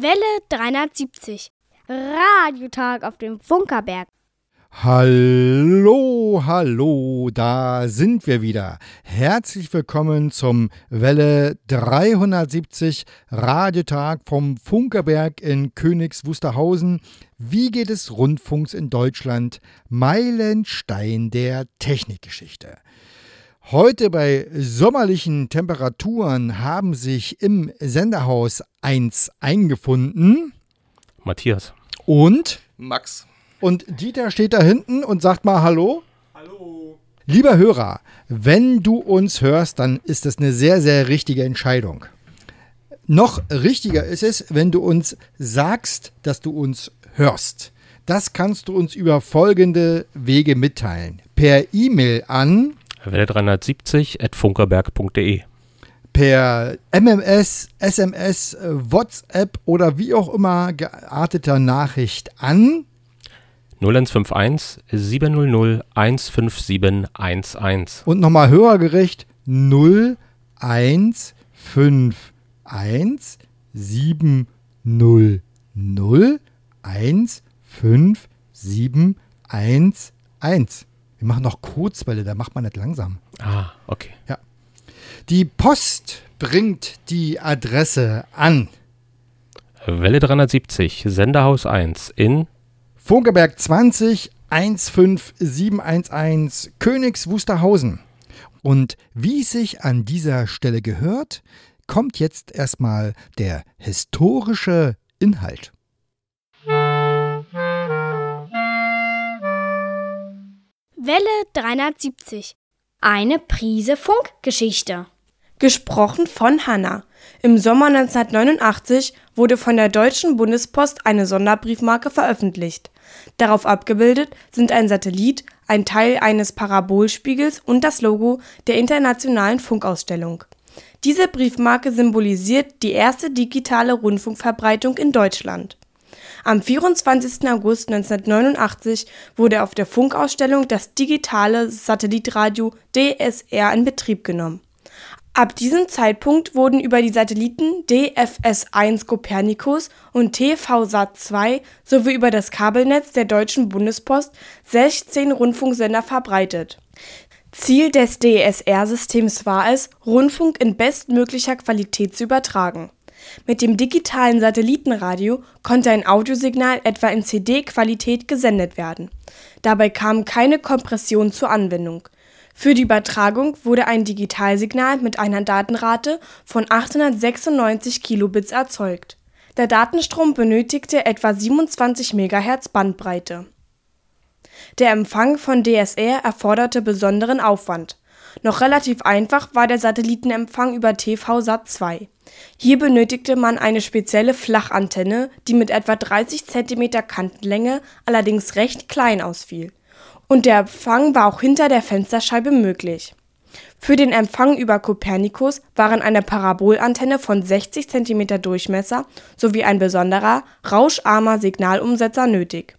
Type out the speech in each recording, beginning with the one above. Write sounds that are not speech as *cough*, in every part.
Welle 370. Radiotag auf dem Funkerberg. Hallo, hallo, da sind wir wieder. Herzlich willkommen zum Welle 370 Radiotag vom Funkerberg in Königs Wusterhausen. Wie geht es Rundfunks in Deutschland? Meilenstein der Technikgeschichte. Heute bei sommerlichen Temperaturen haben sich im Senderhaus 1 eingefunden. Matthias. Und Max. Und Dieter steht da hinten und sagt mal Hallo. Hallo. Lieber Hörer, wenn du uns hörst, dann ist das eine sehr, sehr richtige Entscheidung. Noch richtiger ist es, wenn du uns sagst, dass du uns hörst. Das kannst du uns über folgende Wege mitteilen. Per E-Mail an Welle 370 at funkerberg.de. Per MMS, SMS, WhatsApp oder wie auch immer gearteter Nachricht an 0151 700 15711. Und nochmal hörergerecht 0151 700 15711. Wir machen noch Kurzwelle, da macht man nicht langsam. Ah, okay. Ja. Die Post bringt die Adresse an. Welle 370, Senderhaus 1 in Funkeberg 20 15711 Königs Wusterhausen. Und wie es sich an dieser Stelle gehört, kommt jetzt erstmal der historische Inhalt. Welle 370. Eine Prise Funkgeschichte. Gesprochen von Hanna. Im Sommer 1989 wurde von der Deutschen Bundespost eine Sonderbriefmarke veröffentlicht. Darauf abgebildet sind ein Satellit, ein Teil eines Parabolspiegels und das Logo der Internationalen Funkausstellung. Diese Briefmarke symbolisiert die erste digitale Rundfunkverbreitung in Deutschland. Am 24. August 1989 wurde auf der Funkausstellung das digitale Satellitenradio DSR in Betrieb genommen. Ab diesem Zeitpunkt wurden über die Satelliten DFS-1 Copernicus und TV-Sat2 sowie über das Kabelnetz der Deutschen Bundespost 16 Rundfunksender verbreitet. Ziel des DSR-Systems war es, Rundfunk in bestmöglicher Qualität zu übertragen. Mit dem digitalen Satellitenradio konnte ein Audiosignal etwa in CD-Qualität gesendet werden. Dabei kam keine Kompression zur Anwendung. Für die Übertragung wurde ein Digitalsignal mit einer Datenrate von 896 Kilobits erzeugt. Der Datenstrom benötigte etwa 27 MHz Bandbreite. Der Empfang von DSR erforderte besonderen Aufwand. Noch relativ einfach war der Satellitenempfang über TV-Sat2. Hier benötigte man eine spezielle Flachantenne, die mit etwa 30 cm Kantenlänge allerdings recht klein ausfiel. Und der Empfang war auch hinter der Fensterscheibe möglich. Für den Empfang über Copernicus waren eine Parabolantenne von 60 cm Durchmesser sowie ein besonderer, rauscharmer Signalumsetzer nötig.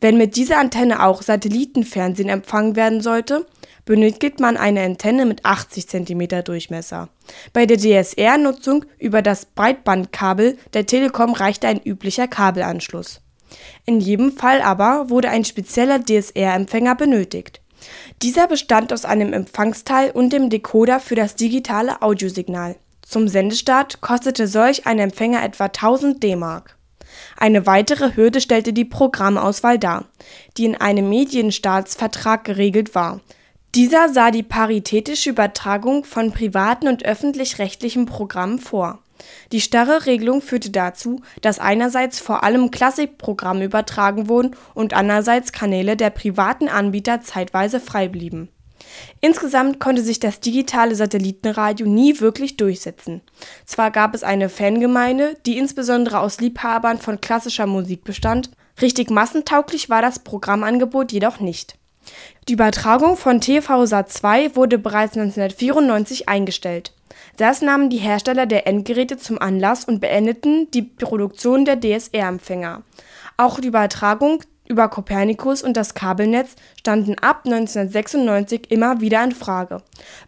Wenn mit dieser Antenne auch Satellitenfernsehen empfangen werden sollte, benötigt man eine Antenne mit 80 cm Durchmesser. Bei der DSR-Nutzung über das Breitbandkabel der Telekom reichte ein üblicher Kabelanschluss. In jedem Fall aber wurde ein spezieller DSR-Empfänger benötigt. Dieser bestand aus einem Empfangsteil und dem Decoder für das digitale Audiosignal. Zum Sendestart kostete solch ein Empfänger etwa 1000 D-Mark. Eine weitere Hürde stellte die Programmauswahl dar, die in einem Medienstaatsvertrag geregelt war. Dieser sah die paritätische Übertragung von privaten und öffentlich-rechtlichen Programmen vor. Die starre Regelung führte dazu, dass einerseits vor allem Klassikprogramme übertragen wurden und andererseits Kanäle der privaten Anbieter zeitweise frei blieben. Insgesamt konnte sich das digitale Satellitenradio nie wirklich durchsetzen. Zwar gab es eine Fangemeinde, die insbesondere aus Liebhabern von klassischer Musik bestand, richtig massentauglich war das Programmangebot jedoch nicht. Die Übertragung von TV-Sat2 wurde bereits 1994 eingestellt. Das nahmen die Hersteller der Endgeräte zum Anlass und beendeten die Produktion der DSR-Empfänger. Auch die Übertragung über Copernicus und das Kabelnetz standen ab 1996 immer wieder in Frage.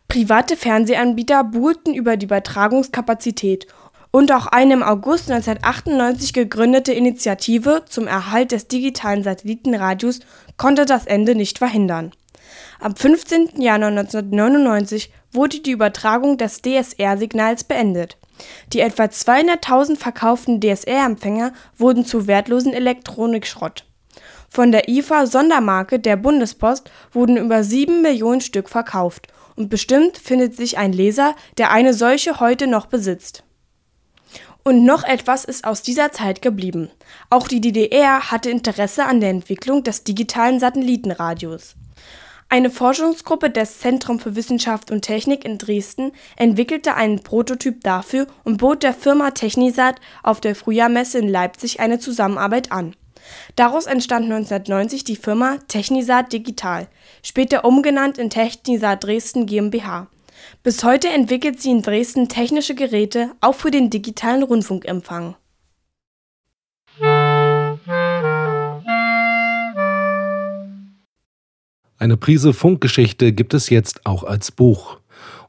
Private Fernsehanbieter buhlten über die Übertragungskapazität und auch eine im August 1998 gegründete Initiative zum Erhalt des digitalen Satellitenradios konnte das Ende nicht verhindern. Am 15. Januar 1999 wurde die Übertragung des DSR-Signals beendet. Die etwa 200.000 verkauften DSR-Empfänger wurden zu wertlosen Elektronikschrott. Von der IFA-Sondermarke der Bundespost wurden über sieben Millionen Stück verkauft und bestimmt findet sich ein Leser, der eine solche heute noch besitzt. Und noch etwas ist aus dieser Zeit geblieben. Auch die DDR hatte Interesse an der Entwicklung des digitalen Satellitenradios. Eine Forschungsgruppe des Zentrum für Wissenschaft und Technik in Dresden entwickelte einen Prototyp dafür und bot der Firma Technisat auf der Frühjahrmesse in Leipzig eine Zusammenarbeit an. Daraus entstand 1990 die Firma Technisat Digital, später umgenannt in Technisat Dresden GmbH. Bis heute entwickelt sie in Dresden technische Geräte auch für den digitalen Rundfunkempfang. Eine Prise Funkgeschichte gibt es jetzt auch als Buch.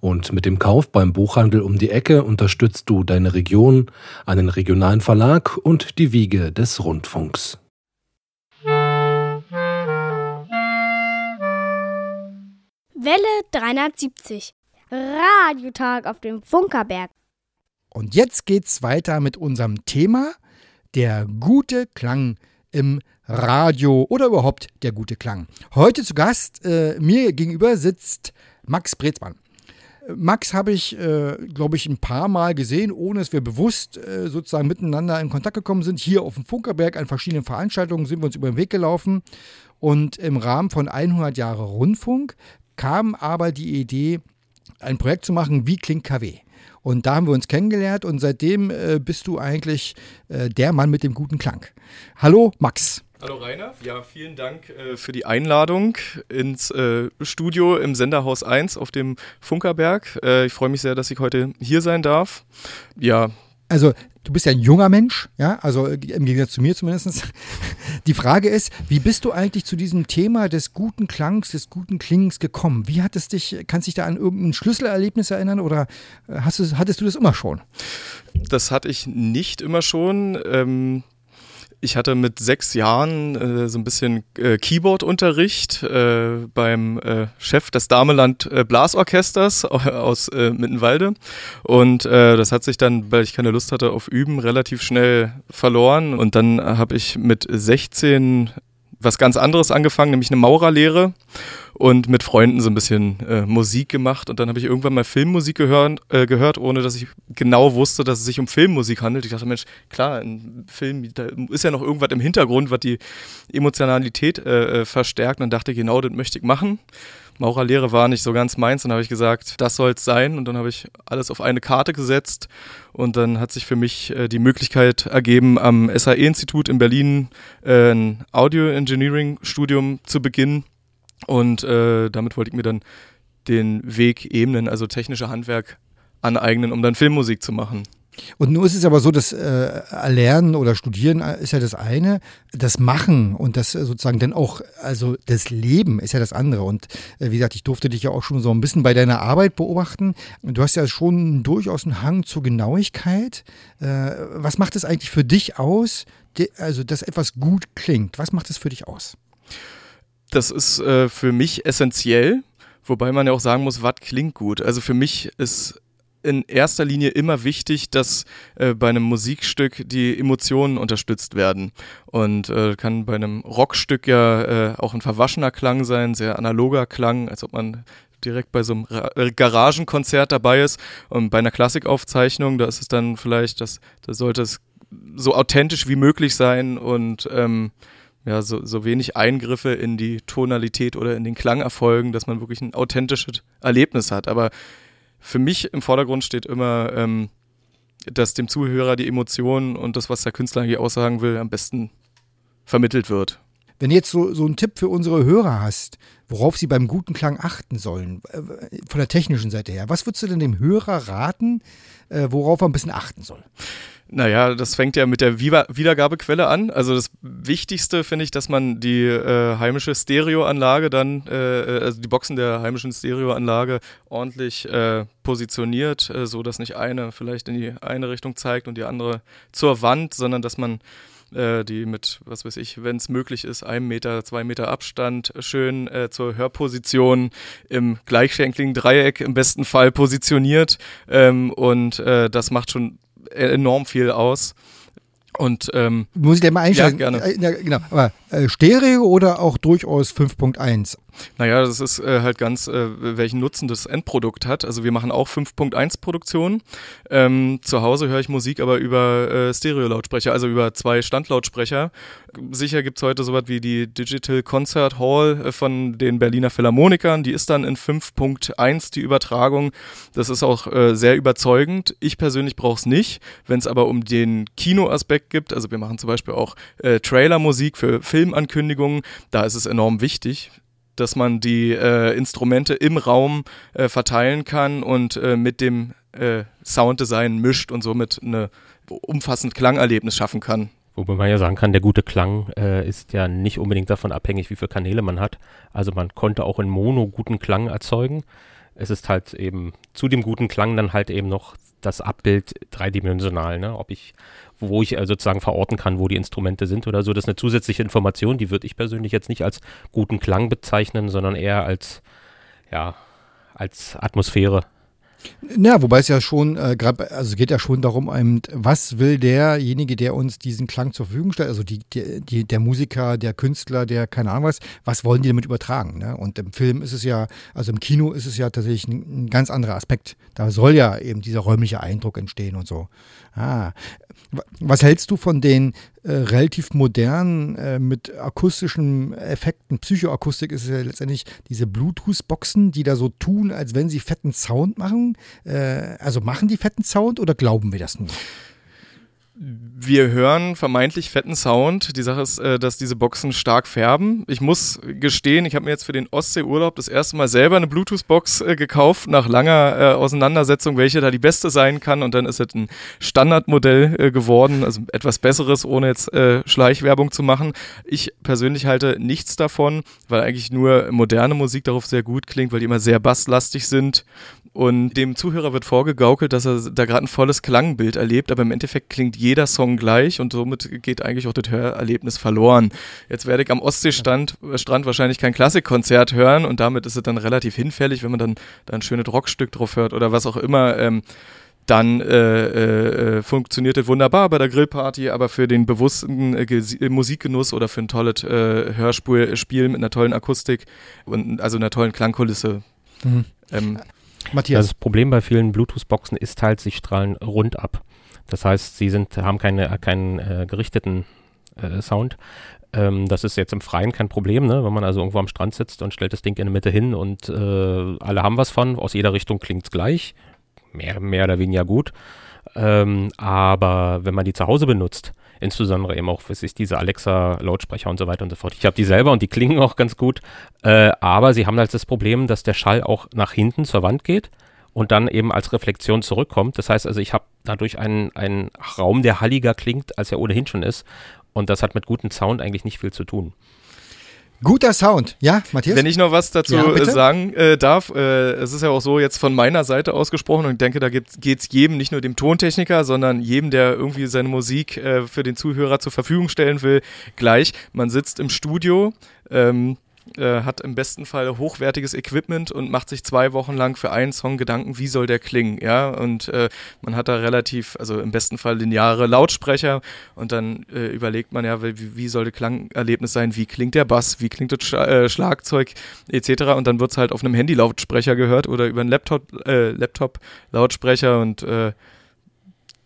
Und mit dem Kauf beim Buchhandel um die Ecke unterstützt du deine Region, einen regionalen Verlag und die Wiege des Rundfunks. Welle 370. Radiotag auf dem Funkerberg. Und jetzt geht's weiter mit unserem Thema, der gute Klang im Radio oder überhaupt der gute Klang. Heute zu Gast äh, mir gegenüber sitzt Max Brezmann. Max habe ich, äh, glaube ich, ein paar Mal gesehen, ohne dass wir bewusst äh, sozusagen miteinander in Kontakt gekommen sind. Hier auf dem Funkerberg an verschiedenen Veranstaltungen sind wir uns über den Weg gelaufen. Und im Rahmen von 100 Jahre Rundfunk kam aber die Idee, ein Projekt zu machen, wie klingt KW. Und da haben wir uns kennengelernt und seitdem äh, bist du eigentlich äh, der Mann mit dem guten Klang. Hallo Max. Hallo Rainer, ja, vielen Dank äh, für die Einladung ins äh, Studio im Senderhaus 1 auf dem Funkerberg. Äh, ich freue mich sehr, dass ich heute hier sein darf. Ja. Also du bist ja ein junger Mensch, ja, also im Gegensatz zu mir zumindest. *laughs* Die Frage ist, wie bist du eigentlich zu diesem Thema des guten Klangs, des guten Klingens gekommen? Wie hat es dich, kannst du dich da an irgendein Schlüsselerlebnis erinnern oder hast du, hattest du das immer schon? Das hatte ich nicht immer schon. Ähm ich hatte mit sechs Jahren äh, so ein bisschen äh, Keyboard-Unterricht äh, beim äh, Chef des Dameland äh, Blasorchesters *laughs* aus äh, Mittenwalde. Und das hat sich dann, weil ich keine Lust hatte auf Üben, relativ schnell verloren. Und dann habe ich mit 16 was ganz anderes angefangen, nämlich eine Maurerlehre und mit Freunden so ein bisschen äh, Musik gemacht. Und dann habe ich irgendwann mal Filmmusik gehört, äh, gehört, ohne dass ich genau wusste, dass es sich um Filmmusik handelt. Ich dachte, Mensch, klar, ein Film, da ist ja noch irgendwas im Hintergrund, was die Emotionalität äh, äh verstärkt. Und dann dachte ich, genau das möchte ich machen. Maurerlehre war nicht so ganz meins. Dann habe ich gesagt, das soll es sein. Und dann habe ich alles auf eine Karte gesetzt. Und dann hat sich für mich äh, die Möglichkeit ergeben, am SAE-Institut in Berlin äh, ein Audio-Engineering-Studium zu beginnen. Und äh, damit wollte ich mir dann den Weg ebnen, also technische Handwerk aneignen, um dann Filmmusik zu machen. Und nun ist es aber so, dass äh, Erlernen oder Studieren ist ja das eine, das Machen und das sozusagen dann auch, also das Leben ist ja das andere. Und äh, wie gesagt, ich durfte dich ja auch schon so ein bisschen bei deiner Arbeit beobachten. Du hast ja schon durchaus einen Hang zur Genauigkeit. Äh, was macht es eigentlich für dich aus, also dass etwas gut klingt? Was macht es für dich aus? Das ist äh, für mich essentiell, wobei man ja auch sagen muss, was klingt gut. Also für mich ist in erster Linie immer wichtig, dass äh, bei einem Musikstück die Emotionen unterstützt werden. Und äh, kann bei einem Rockstück ja äh, auch ein verwaschener Klang sein, sehr analoger Klang, als ob man direkt bei so einem Ra äh, Garagenkonzert dabei ist. Und bei einer Klassikaufzeichnung, da ist es dann vielleicht, das, da sollte es so authentisch wie möglich sein und ähm, ja, so, so wenig Eingriffe in die Tonalität oder in den Klang erfolgen, dass man wirklich ein authentisches Erlebnis hat. Aber für mich im Vordergrund steht immer, ähm, dass dem Zuhörer die Emotionen und das, was der Künstler hier aussagen will, am besten vermittelt wird. Wenn du jetzt so, so einen Tipp für unsere Hörer hast, worauf sie beim guten Klang achten sollen, äh, von der technischen Seite her, was würdest du denn dem Hörer raten, äh, worauf er ein bisschen achten soll? Naja, das fängt ja mit der Wiedergabequelle an. Also das Wichtigste finde ich, dass man die äh, heimische Stereoanlage dann, äh, äh, also die Boxen der heimischen Stereoanlage ordentlich äh, positioniert, äh, so dass nicht eine vielleicht in die eine Richtung zeigt und die andere zur Wand, sondern dass man äh, die mit, was weiß ich, wenn es möglich ist, einem Meter, zwei Meter Abstand schön äh, zur Hörposition im gleichschenkligen Dreieck im besten Fall positioniert. Ähm, und äh, das macht schon enorm viel aus. Und ähm, muss ich dir mal einstellen? Ja, gerne. Ja, genau. Aber äh, Stereo oder auch durchaus 5.1? Naja, das ist äh, halt ganz, äh, welchen Nutzen das Endprodukt hat. Also wir machen auch 5.1 Produktionen. Ähm, zu Hause höre ich Musik aber über äh, Stereo-Lautsprecher, also über zwei Standlautsprecher. Sicher gibt es heute sowas wie die Digital Concert Hall äh, von den Berliner Philharmonikern. Die ist dann in 5.1 die Übertragung. Das ist auch äh, sehr überzeugend. Ich persönlich brauche es nicht. Wenn es aber um den Kinoaspekt gibt, also wir machen zum Beispiel auch äh, Trailer-Musik für Filmankündigungen, da ist es enorm wichtig dass man die äh, Instrumente im Raum äh, verteilen kann und äh, mit dem äh, Sounddesign mischt und somit ein umfassend Klangerlebnis schaffen kann. Wobei man ja sagen kann, der gute Klang äh, ist ja nicht unbedingt davon abhängig, wie viele Kanäle man hat. Also man konnte auch in Mono guten Klang erzeugen. Es ist halt eben zu dem guten Klang dann halt eben noch das Abbild dreidimensional, ne? Ob ich wo ich äh, sozusagen verorten kann, wo die Instrumente sind oder so. Das ist eine zusätzliche Information, die würde ich persönlich jetzt nicht als guten Klang bezeichnen, sondern eher als, ja, als Atmosphäre. Ja, wobei es ja schon, äh, grad, also geht ja schon darum, um, was will derjenige, der uns diesen Klang zur Verfügung stellt, also die, die, die, der Musiker, der Künstler, der keine Ahnung was, was wollen die damit übertragen? Ne? Und im Film ist es ja, also im Kino ist es ja tatsächlich ein, ein ganz anderer Aspekt. Da soll ja eben dieser räumliche Eindruck entstehen und so. Ah. Was hältst du von den äh, relativ modernen äh, mit akustischen Effekten? Psychoakustik ist ja letztendlich diese Bluetooth-Boxen, die da so tun, als wenn sie fetten Sound machen. Äh, also machen die fetten Sound oder glauben wir das nur? Wir hören vermeintlich fetten Sound. Die Sache ist, äh, dass diese Boxen stark färben. Ich muss gestehen, ich habe mir jetzt für den Ostseeurlaub das erste Mal selber eine Bluetooth-Box äh, gekauft, nach langer äh, Auseinandersetzung, welche da die beste sein kann. Und dann ist es ein Standardmodell geworden, also etwas besseres, ohne jetzt Schleichwerbung zu machen. Ich persönlich halte nichts davon, weil eigentlich nur moderne Musik darauf sehr gut klingt, weil die immer sehr basslastig sind und dem Zuhörer wird vorgegaukelt, dass er da gerade ein volles Klangbild erlebt, aber im Endeffekt klingt jeder Song gleich und somit geht eigentlich auch das Hörerlebnis verloren. Jetzt werde ich am Ostseestrand Strand wahrscheinlich kein Klassikkonzert hören und damit ist es dann relativ hinfällig, wenn man dann, dann ein schönes Rockstück drauf hört oder was auch immer. Ähm, dann äh, äh, äh funktioniert es wunderbar bei der Grillparty, aber für den bewussten äh, Musikgenuss oder für ein tolles äh, Hörspiel mit einer tollen Akustik und also einer tollen Klangkulisse. Mhm. Ähm, Matthias. Das Problem bei vielen Bluetooth-Boxen ist halt, sie strahlen rund ab. Das heißt, sie sind, haben keine, keinen äh, gerichteten äh, Sound. Ähm, das ist jetzt im Freien kein Problem, ne? wenn man also irgendwo am Strand sitzt und stellt das Ding in der Mitte hin und äh, alle haben was von. Aus jeder Richtung klingt es gleich. Mehr, mehr oder weniger gut. Ähm, aber wenn man die zu Hause benutzt, insbesondere eben auch, was ist diese Alexa-Lautsprecher und so weiter und so fort. Ich habe die selber und die klingen auch ganz gut, äh, aber sie haben halt das Problem, dass der Schall auch nach hinten zur Wand geht und dann eben als Reflexion zurückkommt. Das heißt also, ich habe dadurch einen, einen Raum, der halliger klingt, als er ohnehin schon ist. Und das hat mit gutem Sound eigentlich nicht viel zu tun. Guter Sound, ja, Matthias? Wenn ich noch was dazu ja, sagen äh, darf, äh, es ist ja auch so jetzt von meiner Seite ausgesprochen und ich denke, da geht es jedem, nicht nur dem Tontechniker, sondern jedem, der irgendwie seine Musik äh, für den Zuhörer zur Verfügung stellen will, gleich. Man sitzt im Studio, ähm, äh, hat im besten Fall hochwertiges Equipment und macht sich zwei Wochen lang für einen Song Gedanken, wie soll der klingen, ja, und äh, man hat da relativ, also im besten Fall lineare Lautsprecher und dann äh, überlegt man ja, wie, wie, soll das Klangerlebnis sein, wie klingt der Bass, wie klingt das Sch äh, Schlagzeug etc. und dann wird es halt auf einem Handy-Lautsprecher gehört oder über einen Laptop-Lautsprecher Laptop und äh,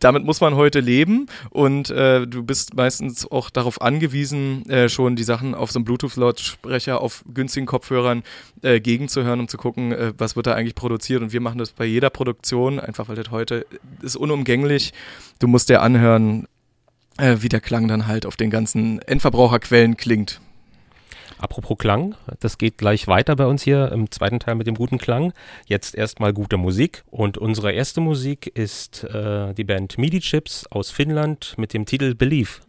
damit muss man heute leben und äh, du bist meistens auch darauf angewiesen, äh, schon die Sachen auf so einem Bluetooth-Lautsprecher, auf günstigen Kopfhörern äh, gegenzuhören, um zu gucken, äh, was wird da eigentlich produziert. Und wir machen das bei jeder Produktion, einfach weil das heute ist unumgänglich. Du musst dir anhören, äh, wie der Klang dann halt auf den ganzen Endverbraucherquellen klingt. Apropos Klang, das geht gleich weiter bei uns hier im zweiten Teil mit dem guten Klang. Jetzt erstmal gute Musik und unsere erste Musik ist äh, die Band MIDI Chips aus Finnland mit dem Titel Believe.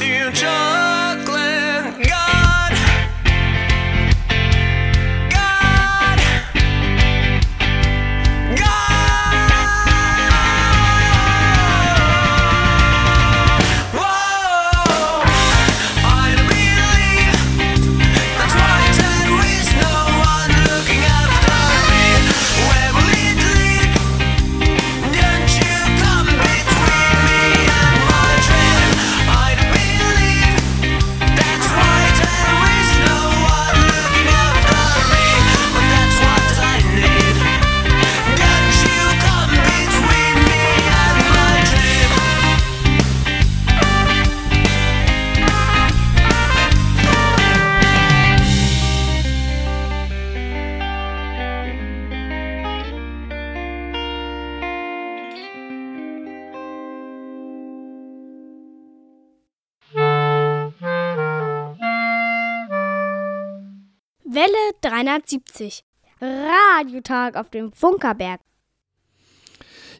Welle 370. Radiotag auf dem Funkerberg.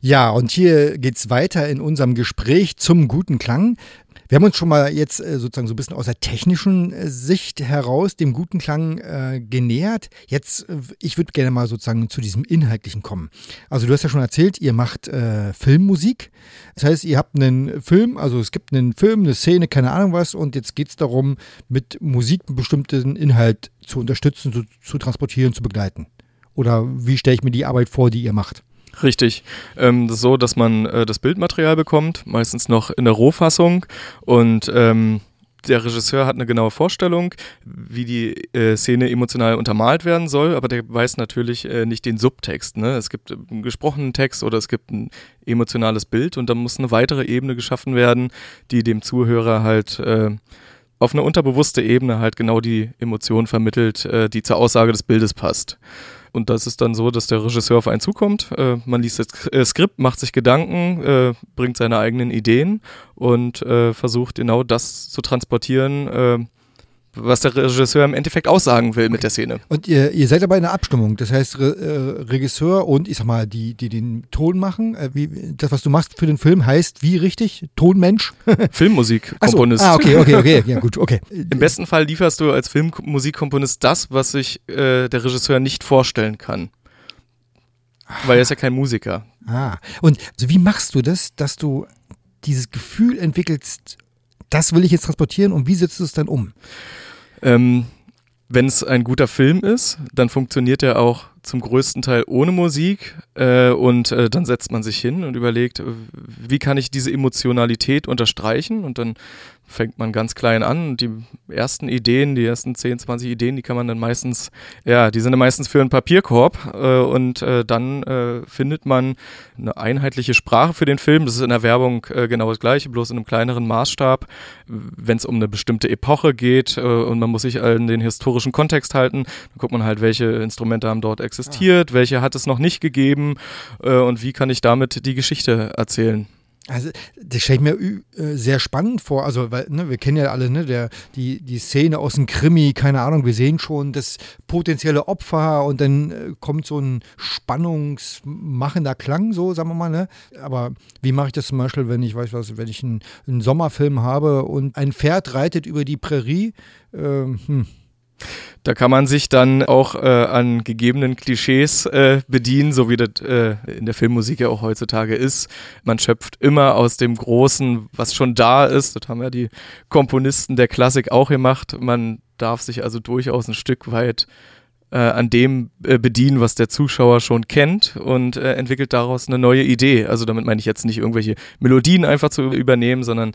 Ja, und hier geht's weiter in unserem Gespräch zum guten Klang. Wir haben uns schon mal jetzt äh, sozusagen so ein bisschen aus der technischen äh, Sicht heraus dem guten Klang äh, genähert. Jetzt, äh, ich würde gerne mal sozusagen zu diesem Inhaltlichen kommen. Also du hast ja schon erzählt, ihr macht äh, Filmmusik. Das heißt, ihr habt einen Film, also es gibt einen Film, eine Szene, keine Ahnung was, und jetzt geht es darum, mit Musik einen bestimmten Inhalt zu unterstützen, zu, zu transportieren, zu begleiten. Oder wie stelle ich mir die Arbeit vor, die ihr macht? Richtig. Ähm, so, dass man äh, das Bildmaterial bekommt, meistens noch in der Rohfassung und ähm, der Regisseur hat eine genaue Vorstellung, wie die äh, Szene emotional untermalt werden soll, aber der weiß natürlich äh, nicht den Subtext. Ne? Es gibt einen gesprochenen Text oder es gibt ein emotionales Bild und dann muss eine weitere Ebene geschaffen werden, die dem Zuhörer halt äh, auf eine unterbewusste Ebene halt genau die Emotion vermittelt, äh, die zur Aussage des Bildes passt. Und das ist dann so, dass der Regisseur auf einen zukommt. Äh, man liest das äh, Skript, macht sich Gedanken, äh, bringt seine eigenen Ideen und äh, versucht genau das zu transportieren, äh, was der Regisseur im Endeffekt aussagen will mit der Szene. Und ihr, ihr seid dabei in der Abstimmung, das heißt Re äh, Regisseur und ich sag mal, die, die den Ton machen, äh, wie, das, was du machst für den Film, heißt wie richtig? Tonmensch? *laughs* Filmmusikkomponist. So. Ah, okay, okay, okay, ja gut, okay. *laughs* Im besten Fall lieferst du als Filmmusikkomponist das, was sich äh, der Regisseur nicht vorstellen kann. Weil er ist ja kein Musiker. Ah, und also wie machst du das, dass du dieses Gefühl entwickelst, das will ich jetzt transportieren und wie setzt du es dann um? Ähm, wenn es ein guter Film ist, dann funktioniert er auch zum größten Teil ohne Musik äh, und äh, dann setzt man sich hin und überlegt, wie kann ich diese Emotionalität unterstreichen und dann fängt man ganz klein an. Die ersten Ideen, die ersten 10, 20 Ideen, die kann man dann meistens, ja, die sind dann meistens für einen Papierkorb äh, und äh, dann äh, findet man eine einheitliche Sprache für den Film. Das ist in der Werbung äh, genau das gleiche, bloß in einem kleineren Maßstab. Wenn es um eine bestimmte Epoche geht äh, und man muss sich an den historischen Kontext halten, dann guckt man halt, welche Instrumente haben dort existiert, ah. welche hat es noch nicht gegeben äh, und wie kann ich damit die Geschichte erzählen. Also, das stelle ich mir äh, sehr spannend vor. Also, weil, ne, wir kennen ja alle, ne, der, die, die Szene aus dem Krimi, keine Ahnung, wir sehen schon das potenzielle Opfer und dann äh, kommt so ein spannungsmachender Klang, so, sagen wir mal, ne? Aber wie mache ich das zum Beispiel, wenn ich, weiß was, wenn ich einen, einen Sommerfilm habe und ein Pferd reitet über die Prärie? Äh, hm da kann man sich dann auch äh, an gegebenen Klischees äh, bedienen, so wie das äh, in der Filmmusik ja auch heutzutage ist. Man schöpft immer aus dem Großen, was schon da ist. Das haben ja die Komponisten der Klassik auch gemacht. Man darf sich also durchaus ein Stück weit äh, an dem äh, bedienen, was der Zuschauer schon kennt und äh, entwickelt daraus eine neue Idee. Also damit meine ich jetzt nicht irgendwelche Melodien einfach zu übernehmen, sondern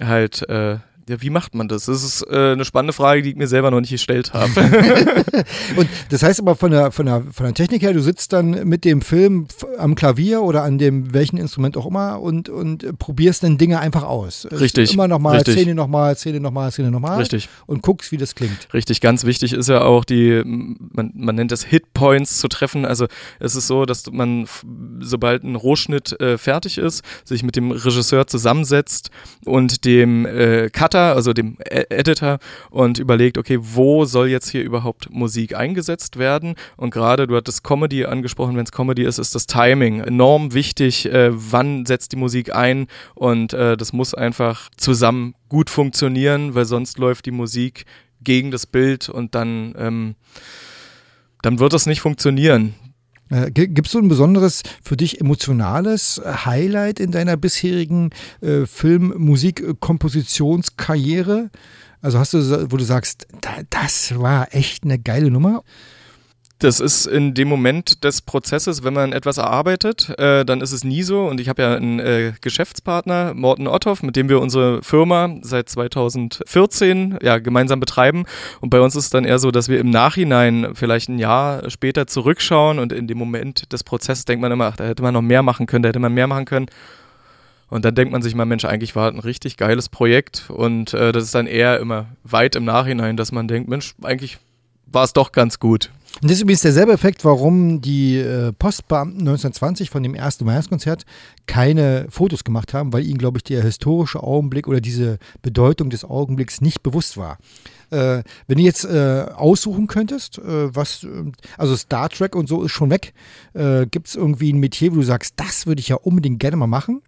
halt äh, ja, wie macht man das? Das ist äh, eine spannende Frage, die ich mir selber noch nicht gestellt habe. *laughs* und das heißt aber von der, von, der, von der Technik her, du sitzt dann mit dem Film am Klavier oder an dem welchen Instrument auch immer und, und probierst dann Dinge einfach aus. Richtig. Immer nochmal, Szene nochmal, Szene nochmal, Szene nochmal. Richtig. Und guckst, wie das klingt. Richtig, ganz wichtig ist ja auch die, man, man nennt das Hitpoints zu treffen. Also es ist so, dass man, sobald ein Rohschnitt äh, fertig ist, sich mit dem Regisseur zusammensetzt und dem äh, Cutter Cutter, also dem e Editor, und überlegt, okay, wo soll jetzt hier überhaupt Musik eingesetzt werden? Und gerade, du hattest Comedy angesprochen, wenn es Comedy ist, ist das Timing enorm wichtig. Äh, wann setzt die Musik ein? Und äh, das muss einfach zusammen gut funktionieren, weil sonst läuft die Musik gegen das Bild und dann, ähm, dann wird das nicht funktionieren. Äh, Gibt es so ein besonderes für dich emotionales Highlight in deiner bisherigen äh, Film-, Musik-, Kompositionskarriere? Also hast du, wo du sagst, das war echt eine geile Nummer? Das ist in dem Moment des Prozesses, wenn man etwas erarbeitet, äh, dann ist es nie so. Und ich habe ja einen äh, Geschäftspartner, Morten Otthoff, mit dem wir unsere Firma seit 2014 ja, gemeinsam betreiben. Und bei uns ist es dann eher so, dass wir im Nachhinein vielleicht ein Jahr später zurückschauen und in dem Moment des Prozesses denkt man immer, ach, da hätte man noch mehr machen können, da hätte man mehr machen können. Und dann denkt man sich mal, Mensch, eigentlich war ein richtig geiles Projekt. Und äh, das ist dann eher immer weit im Nachhinein, dass man denkt, Mensch, eigentlich war es doch ganz gut. Und das ist übrigens derselbe Effekt, warum die äh, Postbeamten 1920 von dem ersten Weihnachtskonzert keine Fotos gemacht haben, weil ihnen, glaube ich, der historische Augenblick oder diese Bedeutung des Augenblicks nicht bewusst war. Äh, wenn du jetzt äh, aussuchen könntest, äh, was, äh, also Star Trek und so ist schon weg, äh, gibt es irgendwie ein Metier, wo du sagst, das würde ich ja unbedingt gerne mal machen?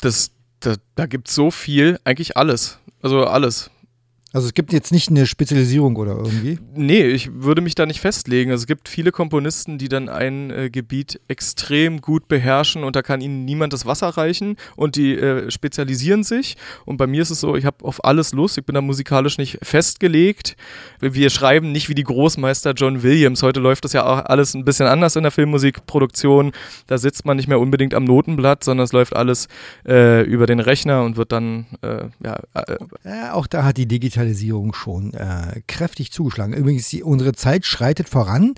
Das, da, da gibt es so viel, eigentlich alles. Also alles. Also es gibt jetzt nicht eine Spezialisierung oder irgendwie? Nee, ich würde mich da nicht festlegen. Also es gibt viele Komponisten, die dann ein äh, Gebiet extrem gut beherrschen und da kann ihnen niemand das Wasser reichen und die äh, spezialisieren sich. Und bei mir ist es so, ich habe auf alles Lust. Ich bin da musikalisch nicht festgelegt. Wir schreiben nicht wie die Großmeister John Williams. Heute läuft das ja auch alles ein bisschen anders in der Filmmusikproduktion. Da sitzt man nicht mehr unbedingt am Notenblatt, sondern es läuft alles äh, über den Rechner und wird dann, äh, ja. Äh, ja. Auch da hat die Digitalisierung Digitalisierung schon äh, kräftig zugeschlagen. Übrigens, die, unsere Zeit schreitet voran.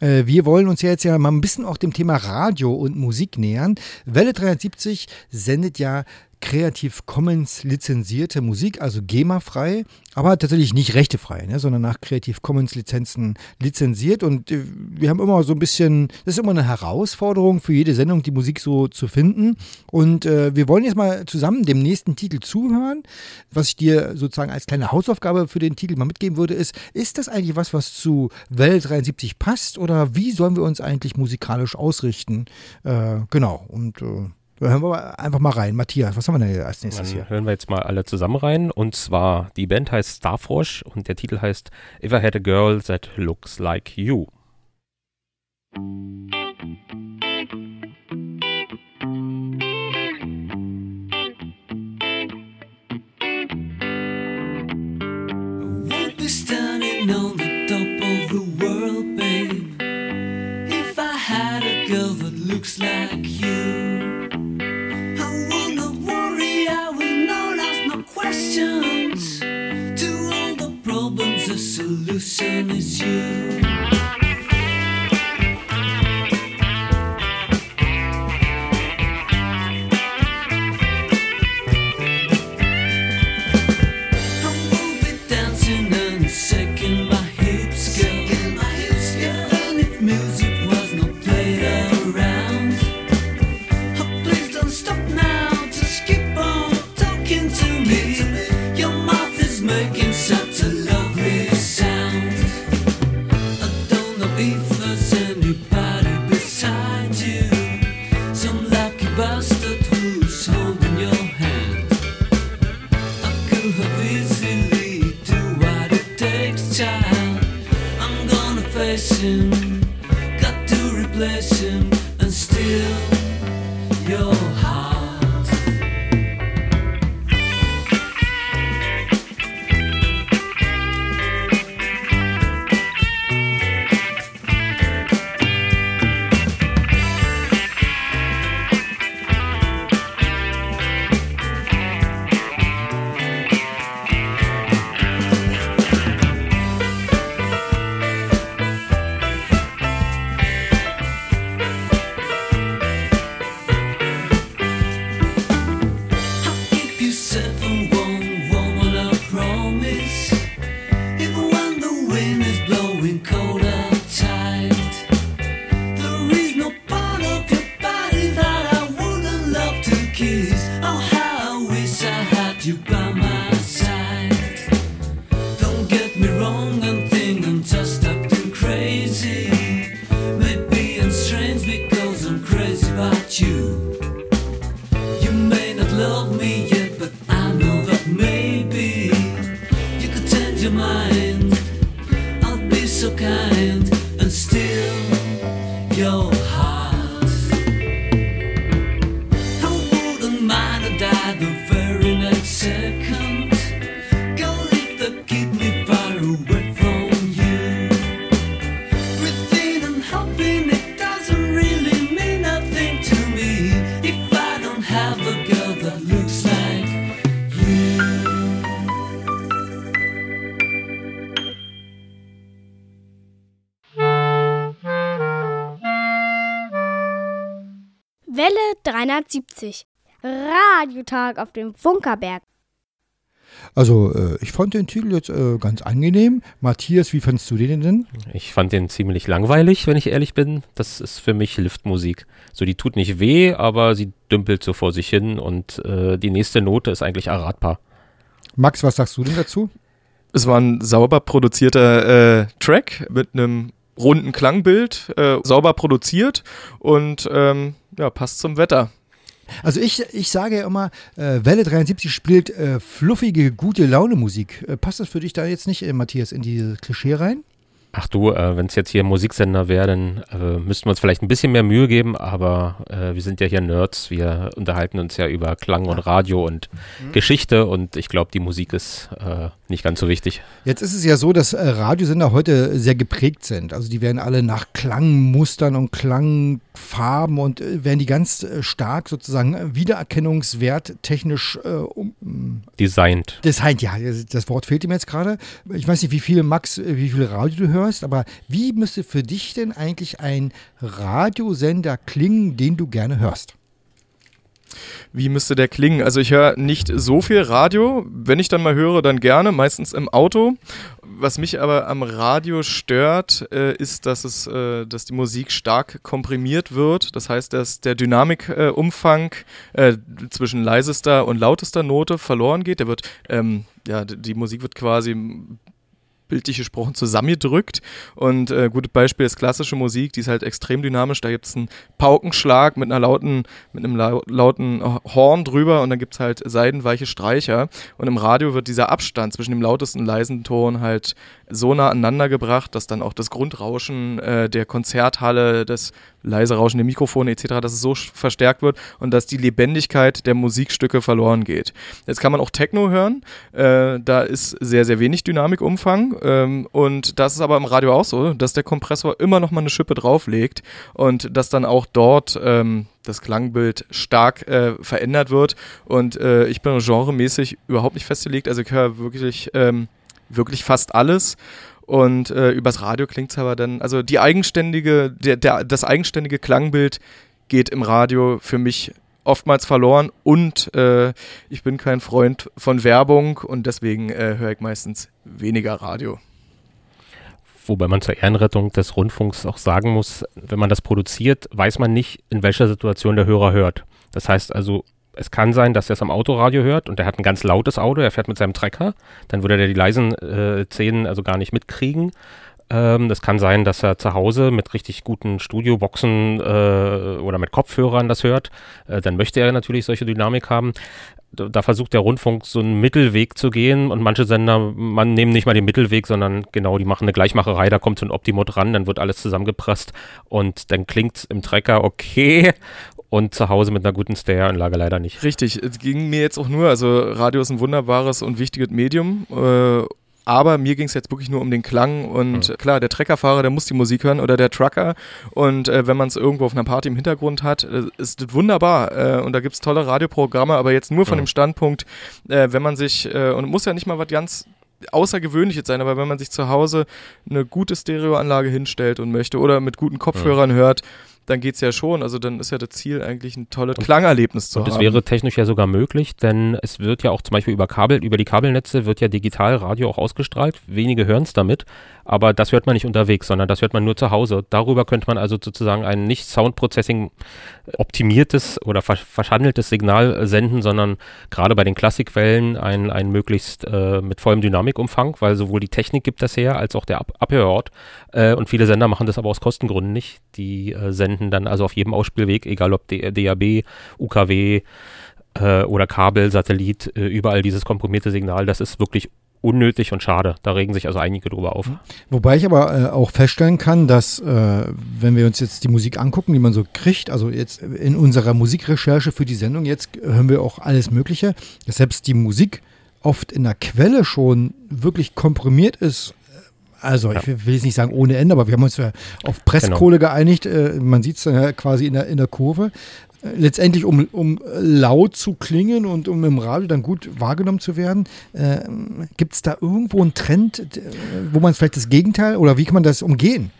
Äh, wir wollen uns ja jetzt ja mal ein bisschen auch dem Thema Radio und Musik nähern. Welle 370 sendet ja Creative Commons lizenzierte Musik, also GEMA-frei, aber tatsächlich nicht rechtefrei, ne, sondern nach Creative Commons Lizenzen lizenziert. Und äh, wir haben immer so ein bisschen, das ist immer eine Herausforderung für jede Sendung, die Musik so zu finden. Und äh, wir wollen jetzt mal zusammen dem nächsten Titel zuhören. Was ich dir sozusagen als kleine Hausaufgabe für den Titel mal mitgeben würde, ist, ist das eigentlich was, was zu Welle 73 passt oder wie sollen wir uns eigentlich musikalisch ausrichten? Äh, genau. Und äh, Hören wir einfach mal rein. Matthias, was haben wir denn als nächstes Dann hier? Hören wir jetzt mal alle zusammen rein. Und zwar, die Band heißt Starfrosch und der Titel heißt If I Had a Girl That Looks Like You. standing on the top of the world, babe. If I had a girl that looks like you. Solution is you. 370. Radiotag auf dem Funkerberg. Also, äh, ich fand den Titel jetzt äh, ganz angenehm. Matthias, wie fandest du den denn? Ich fand den ziemlich langweilig, wenn ich ehrlich bin. Das ist für mich Liftmusik. So, die tut nicht weh, aber sie dümpelt so vor sich hin und äh, die nächste Note ist eigentlich erratbar. Max, was sagst du denn dazu? Es war ein sauber produzierter äh, Track mit einem runden Klangbild, äh, sauber produziert und ähm, ja, passt zum Wetter. Also ich, ich sage ja immer, äh, Welle 73 spielt äh, fluffige, gute Laune-Musik. Äh, passt das für dich da jetzt nicht, äh, Matthias, in dieses Klischee rein? Ach du, äh, wenn es jetzt hier Musiksender wäre, dann äh, müssten wir uns vielleicht ein bisschen mehr Mühe geben, aber äh, wir sind ja hier Nerds, wir unterhalten uns ja über Klang und Radio und Geschichte und ich glaube, die Musik ist äh, nicht ganz so wichtig. Jetzt ist es ja so, dass äh, Radiosender heute sehr geprägt sind. Also die werden alle nach Klangmustern und Klangfarben und äh, werden die ganz stark sozusagen Wiedererkennungswert technisch um, Designt. designt. Ja, das Wort fehlt ihm jetzt gerade. Ich weiß nicht, wie viel Max, wie viel Radio du hörst, aber wie müsste für dich denn eigentlich ein Radiosender klingen, den du gerne hörst? Wie müsste der klingen? Also ich höre nicht so viel Radio. Wenn ich dann mal höre, dann gerne, meistens im Auto. Was mich aber am Radio stört, äh, ist, dass es, äh, dass die Musik stark komprimiert wird. Das heißt, dass der Dynamikumfang äh, zwischen leisester und lautester Note verloren geht. Der wird, ähm, ja, die Musik wird quasi bildlich gesprochen zusammengedrückt. Und äh, gutes Beispiel ist klassische Musik, die ist halt extrem dynamisch. Da gibt es einen Paukenschlag mit einer lauten, mit einem lau lauten Horn drüber und dann gibt es halt seidenweiche Streicher. Und im Radio wird dieser Abstand zwischen dem lautesten und leisen Ton halt so nah aneinander gebracht, dass dann auch das Grundrauschen äh, der Konzerthalle, das leise Rauschen der Mikrofone etc., dass es so verstärkt wird und dass die Lebendigkeit der Musikstücke verloren geht. Jetzt kann man auch Techno hören. Äh, da ist sehr, sehr wenig Dynamikumfang Ähm, und das ist aber im Radio auch so, dass der Kompressor immer noch mal eine Schippe drauflegt und dass dann auch dort ähm, das Klangbild stark äh, verändert wird. Und äh, ich bin genremäßig überhaupt nicht festgelegt. Also ich höre wirklich, ähm, wirklich fast alles. Und äh, übers Radio klingt es aber dann, also die eigenständige, der, der, das eigenständige Klangbild geht im Radio für mich oftmals verloren und äh, ich bin kein Freund von Werbung und deswegen äh, höre ich meistens weniger Radio. Wobei man zur Ehrenrettung des Rundfunks auch sagen muss, wenn man das produziert, weiß man nicht, in welcher Situation der Hörer hört. Das heißt also, es kann sein, dass er es am Autoradio hört und er hat ein ganz lautes Auto, er fährt mit seinem Trecker, dann würde er die leisen äh, Szenen also gar nicht mitkriegen. Ähm, das kann sein, dass er zu Hause mit richtig guten Studioboxen äh, oder mit Kopfhörern das hört. Äh, dann möchte er natürlich solche Dynamik haben. Da, da versucht der Rundfunk so einen Mittelweg zu gehen und manche Sender man nehmen nicht mal den Mittelweg, sondern genau, die machen eine Gleichmacherei, da kommt so ein Optimo dran, dann wird alles zusammengepresst und dann klingt im Trecker okay und zu Hause mit einer guten Stereoanlage leider nicht. Richtig, es ging mir jetzt auch nur, also Radio ist ein wunderbares und wichtiges Medium. Äh, aber mir ging es jetzt wirklich nur um den Klang und Mhm. klar, der Treckerfahrer, der muss die Musik hören oder der Trucker und äh, wenn man es irgendwo auf einer Party im Hintergrund hat, äh, ist das wunderbar äh, und da gibt es tolle Radioprogramme, aber jetzt nur von Mhm. dem Standpunkt, äh, wenn man sich, äh, und muss ja nicht mal was ganz Außergewöhnliches sein, aber wenn man sich zu Hause eine gute Stereoanlage hinstellt und möchte oder mit guten Kopfhörern hört, dann geht es ja schon. Also dann ist ja das Ziel eigentlich ein tolles Klangerlebnis zu Und es haben. wäre technisch ja sogar möglich, denn es wird ja auch zum Beispiel über Kabel, über die Kabelnetze wird ja digital Radio auch ausgestrahlt. Wenige hören es damit, aber das hört man nicht unterwegs, sondern das hört man nur zu Hause. Darüber könnte man also sozusagen ein nicht Soundprocessing optimiertes oder ver verschandeltes Signal äh, senden, sondern gerade bei den Klassikwellen ein, ein möglichst äh, mit vollem Dynamikumfang, weil sowohl die Technik gibt das her, als auch der Ab Abhörort. Äh, und viele Sender machen das aber aus Kostengründen nicht. Die äh, senden dann also auf jedem Ausspielweg, egal ob DAB, UKW äh, oder Kabel, Satellit, äh, überall dieses komprimierte Signal. Das ist wirklich unnötig und schade. Da regen sich also einige drüber auf. Wobei ich aber äh, auch feststellen kann, dass, äh, wenn wir uns jetzt die Musik angucken, die man so kriegt, also jetzt in unserer Musikrecherche für die Sendung, jetzt hören wir auch alles Mögliche, dass selbst die Musik oft in der Quelle schon wirklich komprimiert ist. Also, ich will jetzt nicht sagen ohne Ende, aber wir haben uns ja auf Presskohle geeinigt. Äh, man sieht es ja quasi in der, in der Kurve. Äh, Letztendlich, um, um laut zu klingen und um im Radio dann gut wahrgenommen zu werden, äh, gibt es da irgendwo einen Trend, wo man vielleicht das Gegenteil oder wie kann man das umgehen?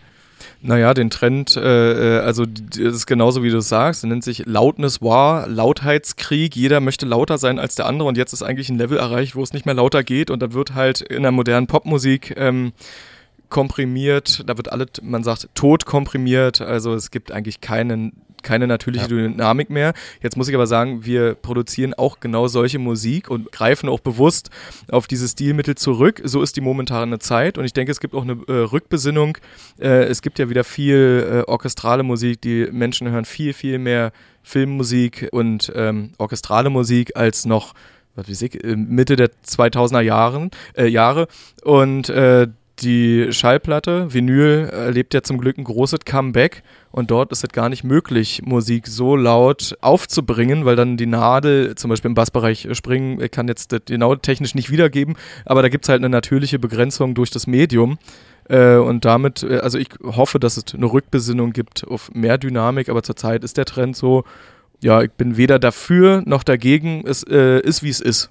Naja, den Trend, äh, äh, also das ist genauso wie du es sagst, nennt sich Loudness War, Lautheitskrieg. Jeder möchte lauter sein als der andere. Und jetzt ist eigentlich ein Level erreicht, wo es nicht mehr lauter geht. Und dann wird halt in der modernen Popmusik ähm, komprimiert, da wird alles, man sagt, tot komprimiert, also es gibt eigentlich keinen keine natürliche Dynamik mehr. Jetzt muss ich aber sagen, wir produzieren auch genau solche Musik und greifen auch bewusst auf diese Stilmittel zurück. So ist die momentane Zeit und ich denke, es gibt auch eine äh, Rückbesinnung. Äh, es gibt ja wieder viel äh, orchestrale Musik, die Menschen hören viel, viel mehr Filmmusik und ähm, orchestrale Musik als noch was weiß ich, äh, Mitte der 2000er Jahren, äh, Jahre und äh, die Schallplatte, Vinyl, erlebt ja zum Glück ein großes Comeback und dort ist es gar nicht möglich, Musik so laut aufzubringen, weil dann die Nadel zum Beispiel im Bassbereich springen, ich kann jetzt das genau technisch nicht wiedergeben, aber da gibt es halt eine natürliche Begrenzung durch das Medium. Äh, und damit, äh, also ich hoffe, dass es eine Rückbesinnung gibt auf mehr Dynamik, aber zurzeit ist der Trend so, ja, ich bin weder dafür noch dagegen, es äh, ist wie es ist.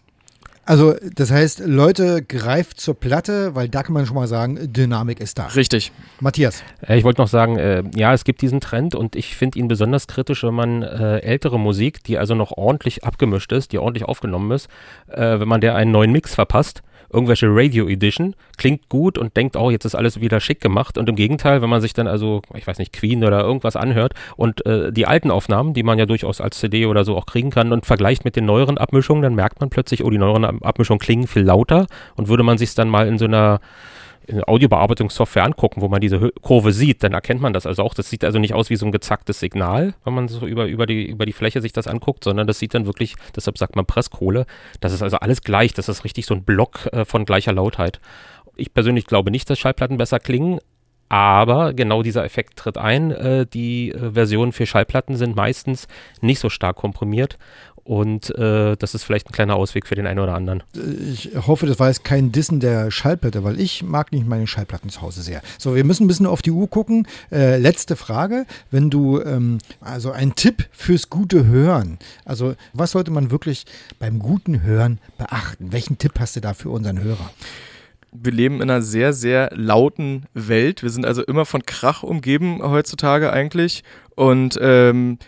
Also, das heißt, Leute, greift zur Platte, weil da kann man schon mal sagen, Dynamik ist da. Richtig. Matthias. Äh, ich wollte noch sagen, äh, ja, es gibt diesen Trend und ich finde ihn besonders kritisch, wenn man äh, ältere Musik, die also noch ordentlich abgemischt ist, die ordentlich aufgenommen ist, äh, wenn man der einen neuen Mix verpasst, irgendwelche Radio Edition, klingt gut und denkt, oh, jetzt ist alles wieder schick gemacht. Und im Gegenteil, wenn man sich dann also, ich weiß nicht, Queen oder irgendwas anhört und äh, die alten Aufnahmen, die man ja durchaus als CD oder so auch kriegen kann und vergleicht mit den neueren Abmischungen, dann merkt man plötzlich, oh, die neueren Ab- Abmischungen klingen viel lauter. Und würde man sich dann mal in so einer in Audiobearbeitungssoftware angucken, wo man diese Kurve sieht, dann erkennt man das also auch. Das sieht also nicht aus wie so ein gezacktes Signal, wenn man so über, über, die, über die Fläche sich das anguckt, sondern das sieht dann wirklich, deshalb sagt man Presskohle, das ist also alles gleich, das ist richtig so ein Block äh, von gleicher Lautheit. Ich persönlich glaube nicht, dass Schallplatten besser klingen, aber genau dieser Effekt tritt ein. Äh, die äh, Versionen für Schallplatten sind meistens nicht so stark komprimiert Und äh, das ist vielleicht ein kleiner Ausweg für den einen oder anderen. Ich hoffe, das war jetzt kein Dissen der Schallplatte, weil ich mag nicht meine Schallplatten zu Hause sehr. So, wir müssen ein bisschen auf die Uhr gucken. Äh, letzte Frage. Wenn du, ähm, also ein Tipp fürs gute Hören. Also, was sollte man wirklich beim guten Hören beachten? Welchen Tipp hast du da für unseren Hörer? wir leben in einer sehr, sehr lauten Welt. Wir sind also immer von Krach umgeben heutzutage eigentlich. Und ähm,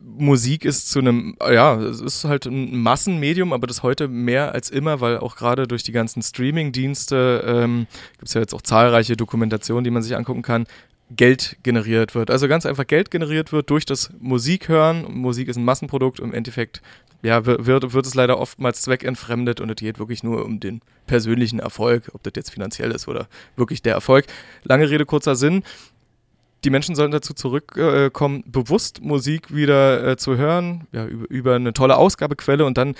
Musik ist zu einem, ja, es ist halt ein Massenmedium, aber das heute mehr als immer, weil auch gerade durch die ganzen Streaming-Dienste ähm, gibt es ja jetzt auch zahlreiche Dokumentationen, die man sich angucken kann, Geld generiert wird. Also ganz einfach Geld generiert wird durch das Musikhören. Musik ist ein Massenprodukt. Im Endeffekt ja, wird, wird es leider oftmals zweckentfremdet und es geht wirklich nur um den persönlichen Erfolg, ob das jetzt finanziell ist oder wirklich der Erfolg. Lange Rede, kurzer Sinn die Menschen sollten dazu zurückkommen, äh, bewusst Musik wieder äh, zu hören, ja, über, über, eine tolle Ausgabequelle und dann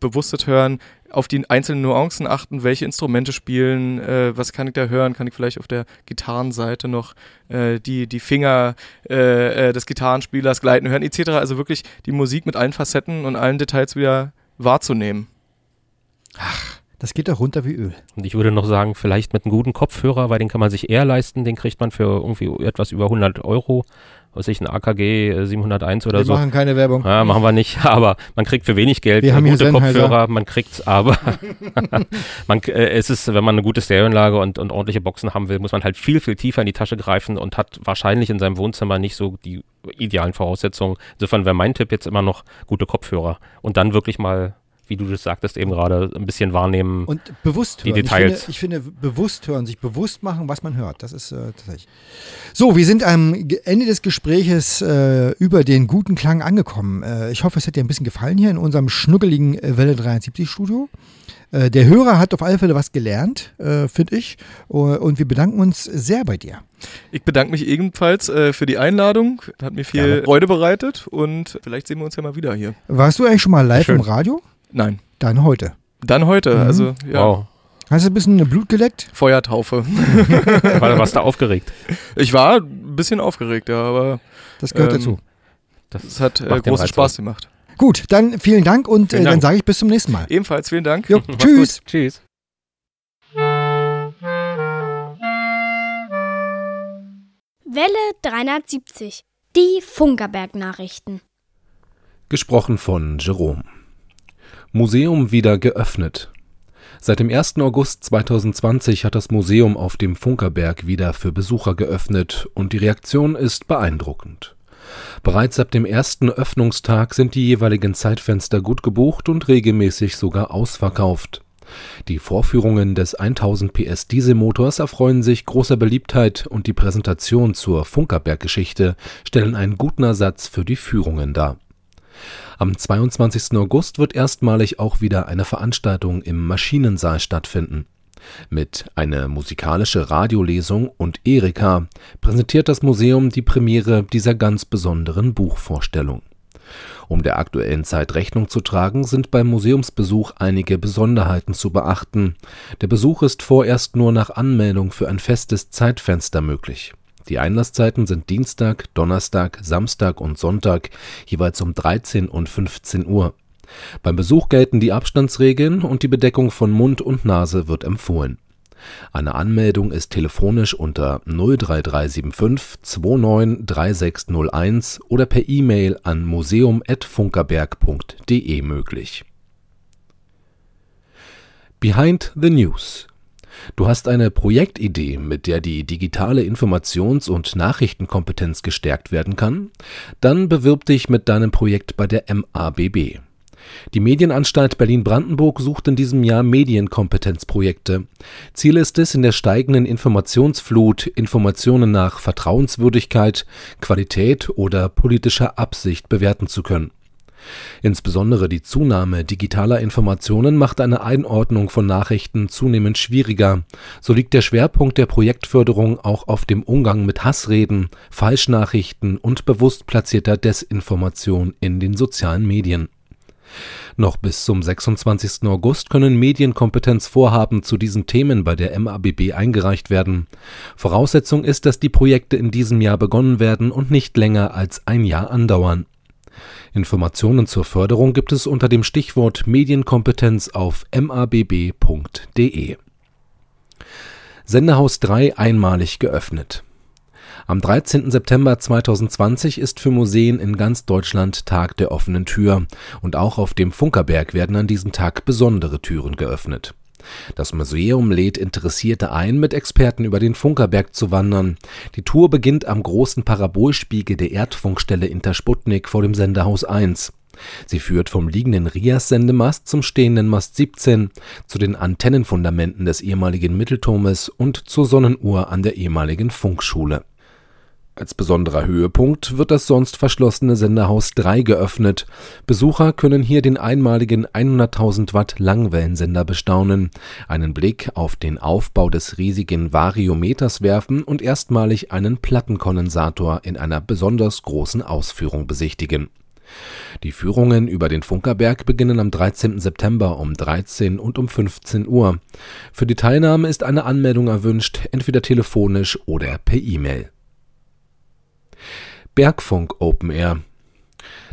bewusstes Hören, auf die einzelnen Nuancen achten, welche Instrumente spielen, äh, was kann ich da hören, kann ich vielleicht auf der Gitarrenseite noch äh, die, die Finger äh, äh, des Gitarrenspielers gleiten hören, etc. Also wirklich die Musik mit allen Facetten und allen Details wieder wahrzunehmen. Ach, das geht doch runter wie Öl. Und ich würde noch sagen, vielleicht mit einem guten Kopfhörer, weil den kann man sich eher leisten, den kriegt man für irgendwie etwas über 100 Euro. Was ich, ein AKG 701 oder wir so. Wir machen keine Werbung. Ja, machen wir nicht, *laughs* aber man kriegt für wenig Geld wir haben gute Kopfhörer, man kriegt aber *laughs* man, äh, es ist, wenn man eine gute Stereoanlage und, und ordentliche Boxen haben will, muss man halt viel, viel tiefer in die Tasche greifen und hat wahrscheinlich in seinem Wohnzimmer nicht so die idealen Voraussetzungen. Insofern wäre mein Tipp jetzt immer noch gute Kopfhörer und dann wirklich mal wie du das sagtest, eben gerade ein bisschen wahrnehmen. Und bewusst die hören. Details. Ich finde, ich finde, bewusst hören, sich bewusst machen, was man hört. Das ist äh, tatsächlich. So, wir sind am Ende des Gespräches äh, über den guten Klang angekommen. Äh, ich hoffe, es hat dir ein bisschen gefallen hier in unserem schnuckeligen äh, Welle 73 Studio. Äh, der Hörer hat auf alle Fälle was gelernt, äh, finde ich. Und wir bedanken uns sehr bei dir. Ich bedanke mich ebenfalls für die Einladung. Hat mir viel Gerne. Freude bereitet und vielleicht sehen wir uns ja mal wieder hier. Warst du eigentlich schon mal live Schön. im Radio? Nein. Dann heute. Dann heute, mhm. also ja. Wow. Hast du ein bisschen Blut geleckt? Feuertaufe. *laughs* war, warst du aufgeregt? Ich war ein bisschen aufgeregt, ja, aber. Das gehört ähm, dazu. Das hat äh, großen Spaß gemacht. Gut, dann vielen Dank und vielen äh, dann sage ich bis zum nächsten Mal. Ebenfalls vielen Dank. Jo, *laughs* tschüss. Tschüss. Welle 370. Die Funkerberg-Nachrichten. Gesprochen von Jerome. Museum wieder geöffnet. Seit dem 1. August 2020 hat das Museum auf dem Funkerberg wieder für Besucher geöffnet und die Reaktion ist beeindruckend. Bereits ab dem ersten Öffnungstag sind die jeweiligen Zeitfenster gut gebucht und regelmäßig sogar ausverkauft. Die Vorführungen des 1000 PS Dieselmotors erfreuen sich großer Beliebtheit und die Präsentation zur Funkerberg-Geschichte stellen einen guten Ersatz für die Führungen dar. Am 22. August wird erstmalig auch wieder eine Veranstaltung im Maschinensaal stattfinden. Mit einer musikalische Radiolesung und Erika präsentiert das Museum die Premiere dieser ganz besonderen Buchvorstellung. Um der aktuellen Zeit Rechnung zu tragen, sind beim Museumsbesuch einige Besonderheiten zu beachten. Der Besuch ist vorerst nur nach Anmeldung für ein festes Zeitfenster möglich die Einlasszeiten sind Dienstag, Donnerstag, Samstag und Sonntag jeweils um 13 und 15 Uhr. Beim Besuch gelten die Abstandsregeln und die Bedeckung von Mund und Nase wird empfohlen. Eine Anmeldung ist telefonisch unter 03375 293601 oder per E-Mail an museum.funkerberg.de möglich. Behind the News Du hast eine Projektidee, mit der die digitale Informations- und Nachrichtenkompetenz gestärkt werden kann? Dann bewirb dich mit deinem Projekt bei der MABB. Die Medienanstalt Berlin-Brandenburg sucht in diesem Jahr Medienkompetenzprojekte. Ziel ist es, in der steigenden Informationsflut Informationen nach Vertrauenswürdigkeit, Qualität oder politischer Absicht bewerten zu können. Insbesondere die Zunahme digitaler Informationen macht eine Einordnung von Nachrichten zunehmend schwieriger. So liegt der Schwerpunkt der Projektförderung auch auf dem Umgang mit Hassreden, Falschnachrichten und bewusst platzierter Desinformation in den sozialen Medien. Noch bis zum 26. August können Medienkompetenzvorhaben zu diesen Themen bei der MABB eingereicht werden. Voraussetzung ist, dass die Projekte in diesem Jahr begonnen werden und nicht länger als ein Jahr andauern Informationen zur Förderung gibt es unter dem Stichwort Medienkompetenz auf mabb.de. Sendehaus 3 einmalig geöffnet. Am 13. September 2020 ist für Museen in ganz Deutschland Tag der offenen Tür und auch auf dem Funkerberg werden an diesem Tag besondere Türen geöffnet. Das Museum lädt Interessierte ein, mit Experten über den Funkerberg zu wandern. Die Tour beginnt am großen Parabolspiegel der Erdfunkstelle Intersputnik vor dem Sendehaus 1. Sie führt vom liegenden Rias-Sendemast zum stehenden Mast 17, zu den Antennenfundamenten des ehemaligen Mittelturmes und zur Sonnenuhr an der ehemaligen Funkschule. Als besonderer Höhepunkt wird das sonst verschlossene Senderhaus 3 geöffnet. Besucher können hier den einmaligen 100.000 Watt Langwellensender bestaunen, einen Blick auf den Aufbau des riesigen Variometers werfen und erstmalig einen Plattenkondensator in einer besonders großen Ausführung besichtigen. Die Führungen über den Funkerberg beginnen am 13. September um 13 und um 15 Uhr. Für die Teilnahme ist eine Anmeldung erwünscht, entweder telefonisch oder per E-Mail. Bergfunk Open Air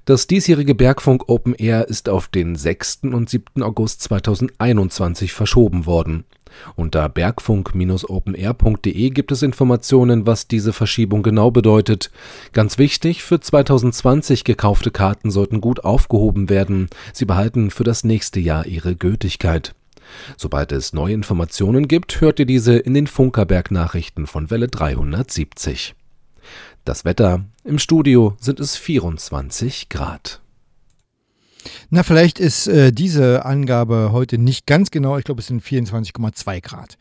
das diesjährige Bergfunk Open Air ist auf den 6. und 7. August 2021 verschoben worden. Unter bergfunk-openair.de gibt es Informationen, was diese Verschiebung genau bedeutet. Ganz wichtig, für 2020 gekaufte Karten sollten gut aufgehoben werden. Sie behalten für das nächste Jahr ihre Gültigkeit. Sobald es neue Informationen gibt, hört ihr diese in den Funkerberg Nachrichten von Welle 370. Das Wetter im Studio sind es 24 Grad. Na, vielleicht ist äh, diese Angabe heute nicht ganz genau. Ich glaube, es sind 24,2 Grad.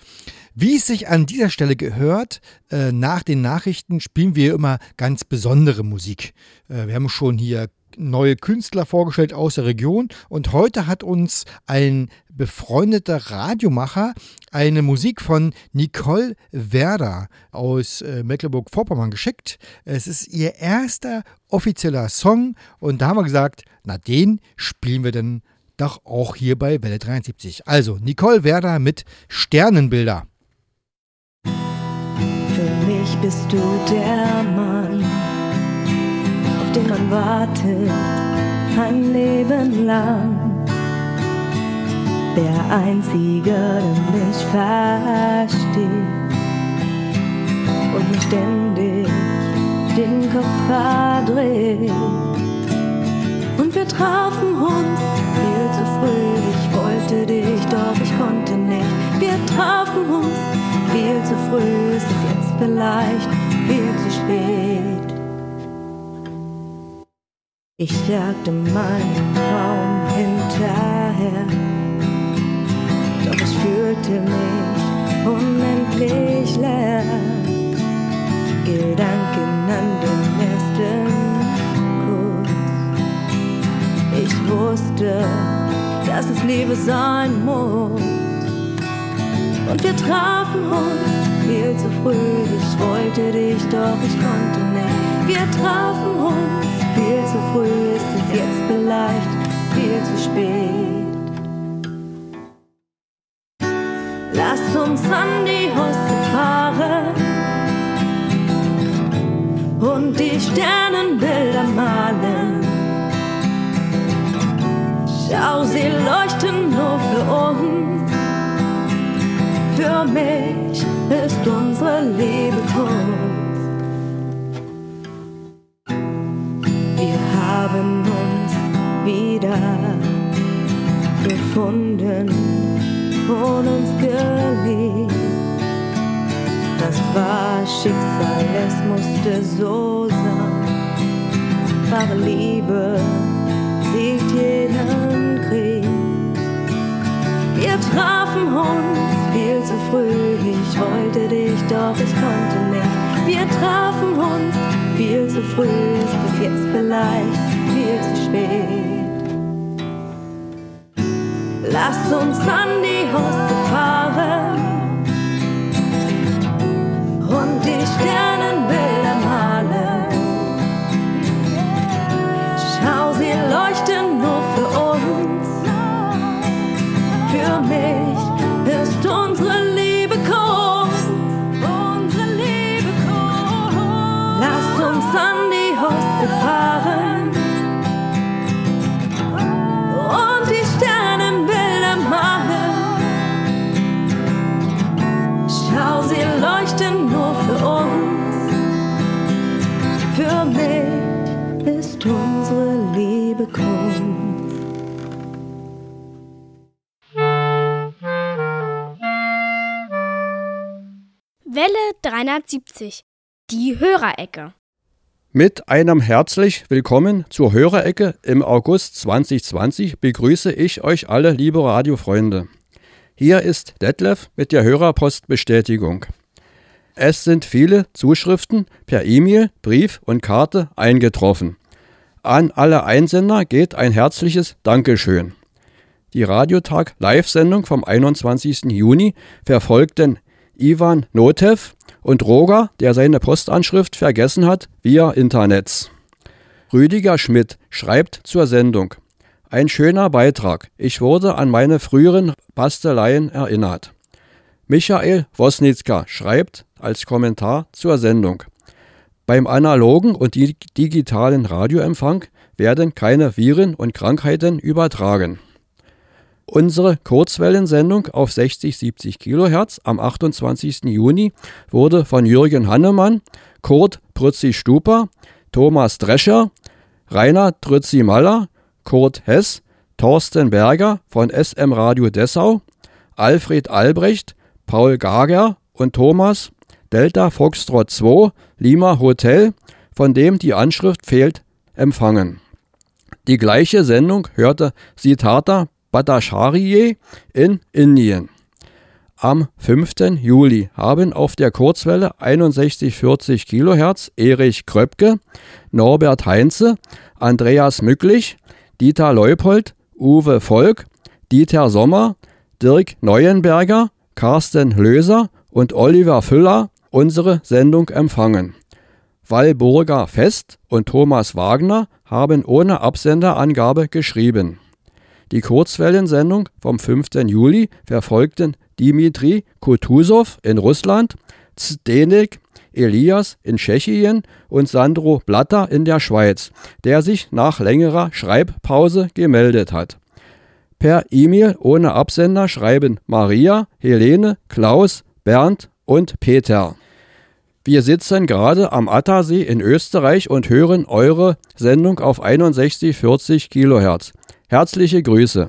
Wie es sich an dieser Stelle gehört, äh, nach den Nachrichten spielen wir immer ganz besondere Musik. Äh, wir haben schon hier neue Künstler vorgestellt aus der Region und heute hat uns ein befreundeter Radiomacher eine Musik von Nicole Werder aus äh, Mecklenburg-Vorpommern geschickt. Es ist ihr erster offizieller Song und da haben wir gesagt, na den spielen wir dann doch auch hier bei Welle 73. Also Nicole Werder mit Sternenbilder. Für mich bist du der Mann wartet ein Leben lang. Der Einzige, der mich versteht und mich ständig den Kopf verdreht. Und wir trafen uns viel zu früh. Ich wollte dich, doch ich konnte nicht. Wir trafen uns viel zu früh. Ist es jetzt vielleicht viel zu spät? Ich jagte meinen Traum hinterher, doch ich fühlte mich unendlich leer. Gedanken an den ersten Kuss. Ich wusste, dass es Liebe sein muss. Und wir trafen uns viel zu früh. Ich wollte dich, doch ich konnte nicht. Wir trafen uns viel zu früh ist es jetzt vielleicht viel zu spät. Lass uns an die Hoste fahren und die Sternenbilder malen. Schau, sie leuchten nur für uns. Für mich ist unsere Liebe Kunst. haben uns wieder gefunden und uns geliebt. Das war Schicksal, es musste so sein. Wahre Liebe siegt jeden Krieg. Wir trafen uns viel zu früh. Ich wollte dich, doch ich konnte nicht. Wir trafen uns viel zu früh. Ist es jetzt vielleicht viel zu spät. Lass uns an die Hoste fahren und die Sternenbilder malen. Schau, sie leuchten Für mich ist unsere Liebe Kunst. Welle 370. Die Hörerecke. Mit einem herzlich willkommen zur Hörerecke im August 2020 begrüße ich euch alle, liebe Radiofreunde. Hier ist Detlef mit der Hörerpostbestätigung. Es sind viele Zuschriften per E-Mail, Brief und Karte eingetroffen. An alle Einsender geht ein herzliches Dankeschön. Die Radiotag Live-Sendung vom 21. Juni verfolgten Ivan Notev und Roger, der seine Postanschrift vergessen hat, via Internets. Rüdiger Schmidt schreibt zur Sendung. Ein schöner Beitrag. Ich wurde an meine früheren Basteleien erinnert. Michael Wosnitzka schreibt als Kommentar zur Sendung. Beim analogen und di- digitalen Radioempfang werden keine Viren und Krankheiten übertragen. Unsere Kurzwellensendung auf 60-70 Kilohertz am 28. Juni wurde von Jürgen Hannemann, Kurt Prützi-Stuper, Thomas Drescher, Rainer Trützi-Maller, Kurt Hess, Thorsten Berger von SM Radio Dessau, Alfred Albrecht, Paul Gager und Thomas Delta Foxtrot 2 Lima Hotel, von dem die Anschrift fehlt, empfangen. Die gleiche Sendung hörte Siddhartha Bhattacharya in Indien. Am 5. Juli haben auf der Kurzwelle 6140 kHz Erich Kröpke, Norbert Heinze, Andreas Mücklich, Dieter Leupold, Uwe Volk, Dieter Sommer, Dirk Neuenberger, Carsten Löser und Oliver Füller unsere Sendung empfangen. Walburger Fest und Thomas Wagner haben ohne Absenderangabe geschrieben. Die Kurzwellensendung vom 5. Juli verfolgten Dimitri Kutusow in Russland, Zdenek Elias in Tschechien und Sandro Blatter in der Schweiz, der sich nach längerer Schreibpause gemeldet hat. Per E-Mail ohne Absender schreiben Maria, Helene, Klaus, Bernd und Peter. Wir sitzen gerade am Attersee in Österreich und hören eure Sendung auf 6140 Kilohertz. Herzliche Grüße.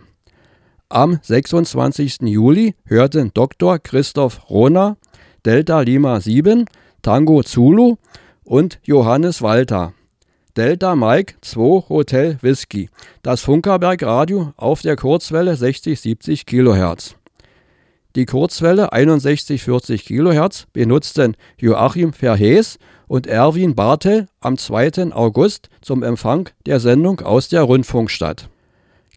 Am 26. Juli hörten Dr. Christoph Rohner, Delta Lima 7, Tango Zulu und Johannes Walter. Delta Mike 2 Hotel Whisky. Das Funkerberg Radio auf der Kurzwelle 60-70 Kilohertz. Die Kurzwelle 61-40 kHz benutzten Joachim Verhees und Erwin Bartel am 2. August zum Empfang der Sendung aus der Rundfunkstadt.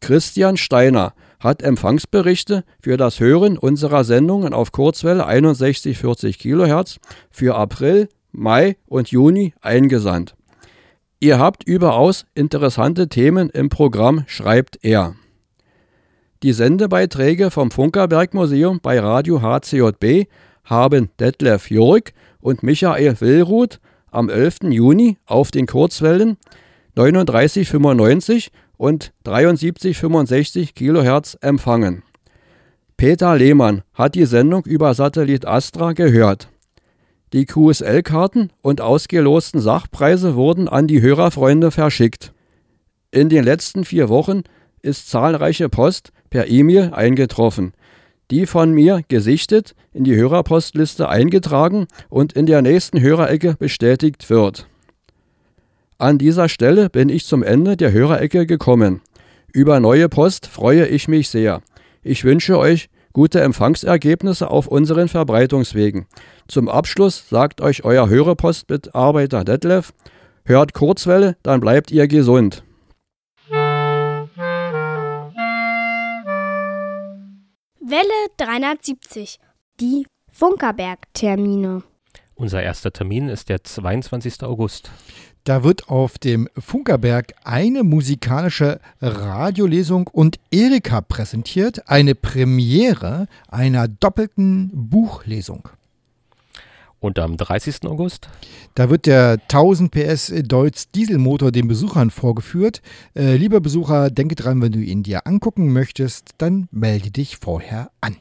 Christian Steiner hat Empfangsberichte für das Hören unserer Sendungen auf Kurzwelle 61-40 kHz für April, Mai und Juni eingesandt. Ihr habt überaus interessante Themen im Programm, schreibt er. Die Sendebeiträge vom Funkerberg Museum bei Radio HCJB haben Detlef Jurk und Michael Willruth am 11. Juni auf den Kurzwellen 3995 und 7365 kHz empfangen. Peter Lehmann hat die Sendung über Satellit Astra gehört. Die QSL-Karten und ausgelosten Sachpreise wurden an die Hörerfreunde verschickt. In den letzten vier Wochen ist zahlreiche Post per E-Mail eingetroffen, die von mir gesichtet, in die Hörerpostliste eingetragen und in der nächsten Hörerecke bestätigt wird. An dieser Stelle bin ich zum Ende der Hörerecke gekommen. Über neue Post freue ich mich sehr. Ich wünsche euch gute Empfangsergebnisse auf unseren Verbreitungswegen. Zum Abschluss sagt euch euer Hörerpostmitarbeiter Detlef, hört Kurzwelle, dann bleibt ihr gesund. Welle 370. Die Funkerberg-Termine. Unser erster Termin ist der 22. August. Da wird auf dem Funkerberg eine musikalische Radiolesung und Erika präsentiert, eine Premiere einer doppelten Buchlesung. Und am 30. August? Da wird der 1000 PS Deutz Dieselmotor den Besuchern vorgeführt. Äh, lieber Besucher, denke dran, wenn du ihn dir angucken möchtest, dann melde dich vorher an.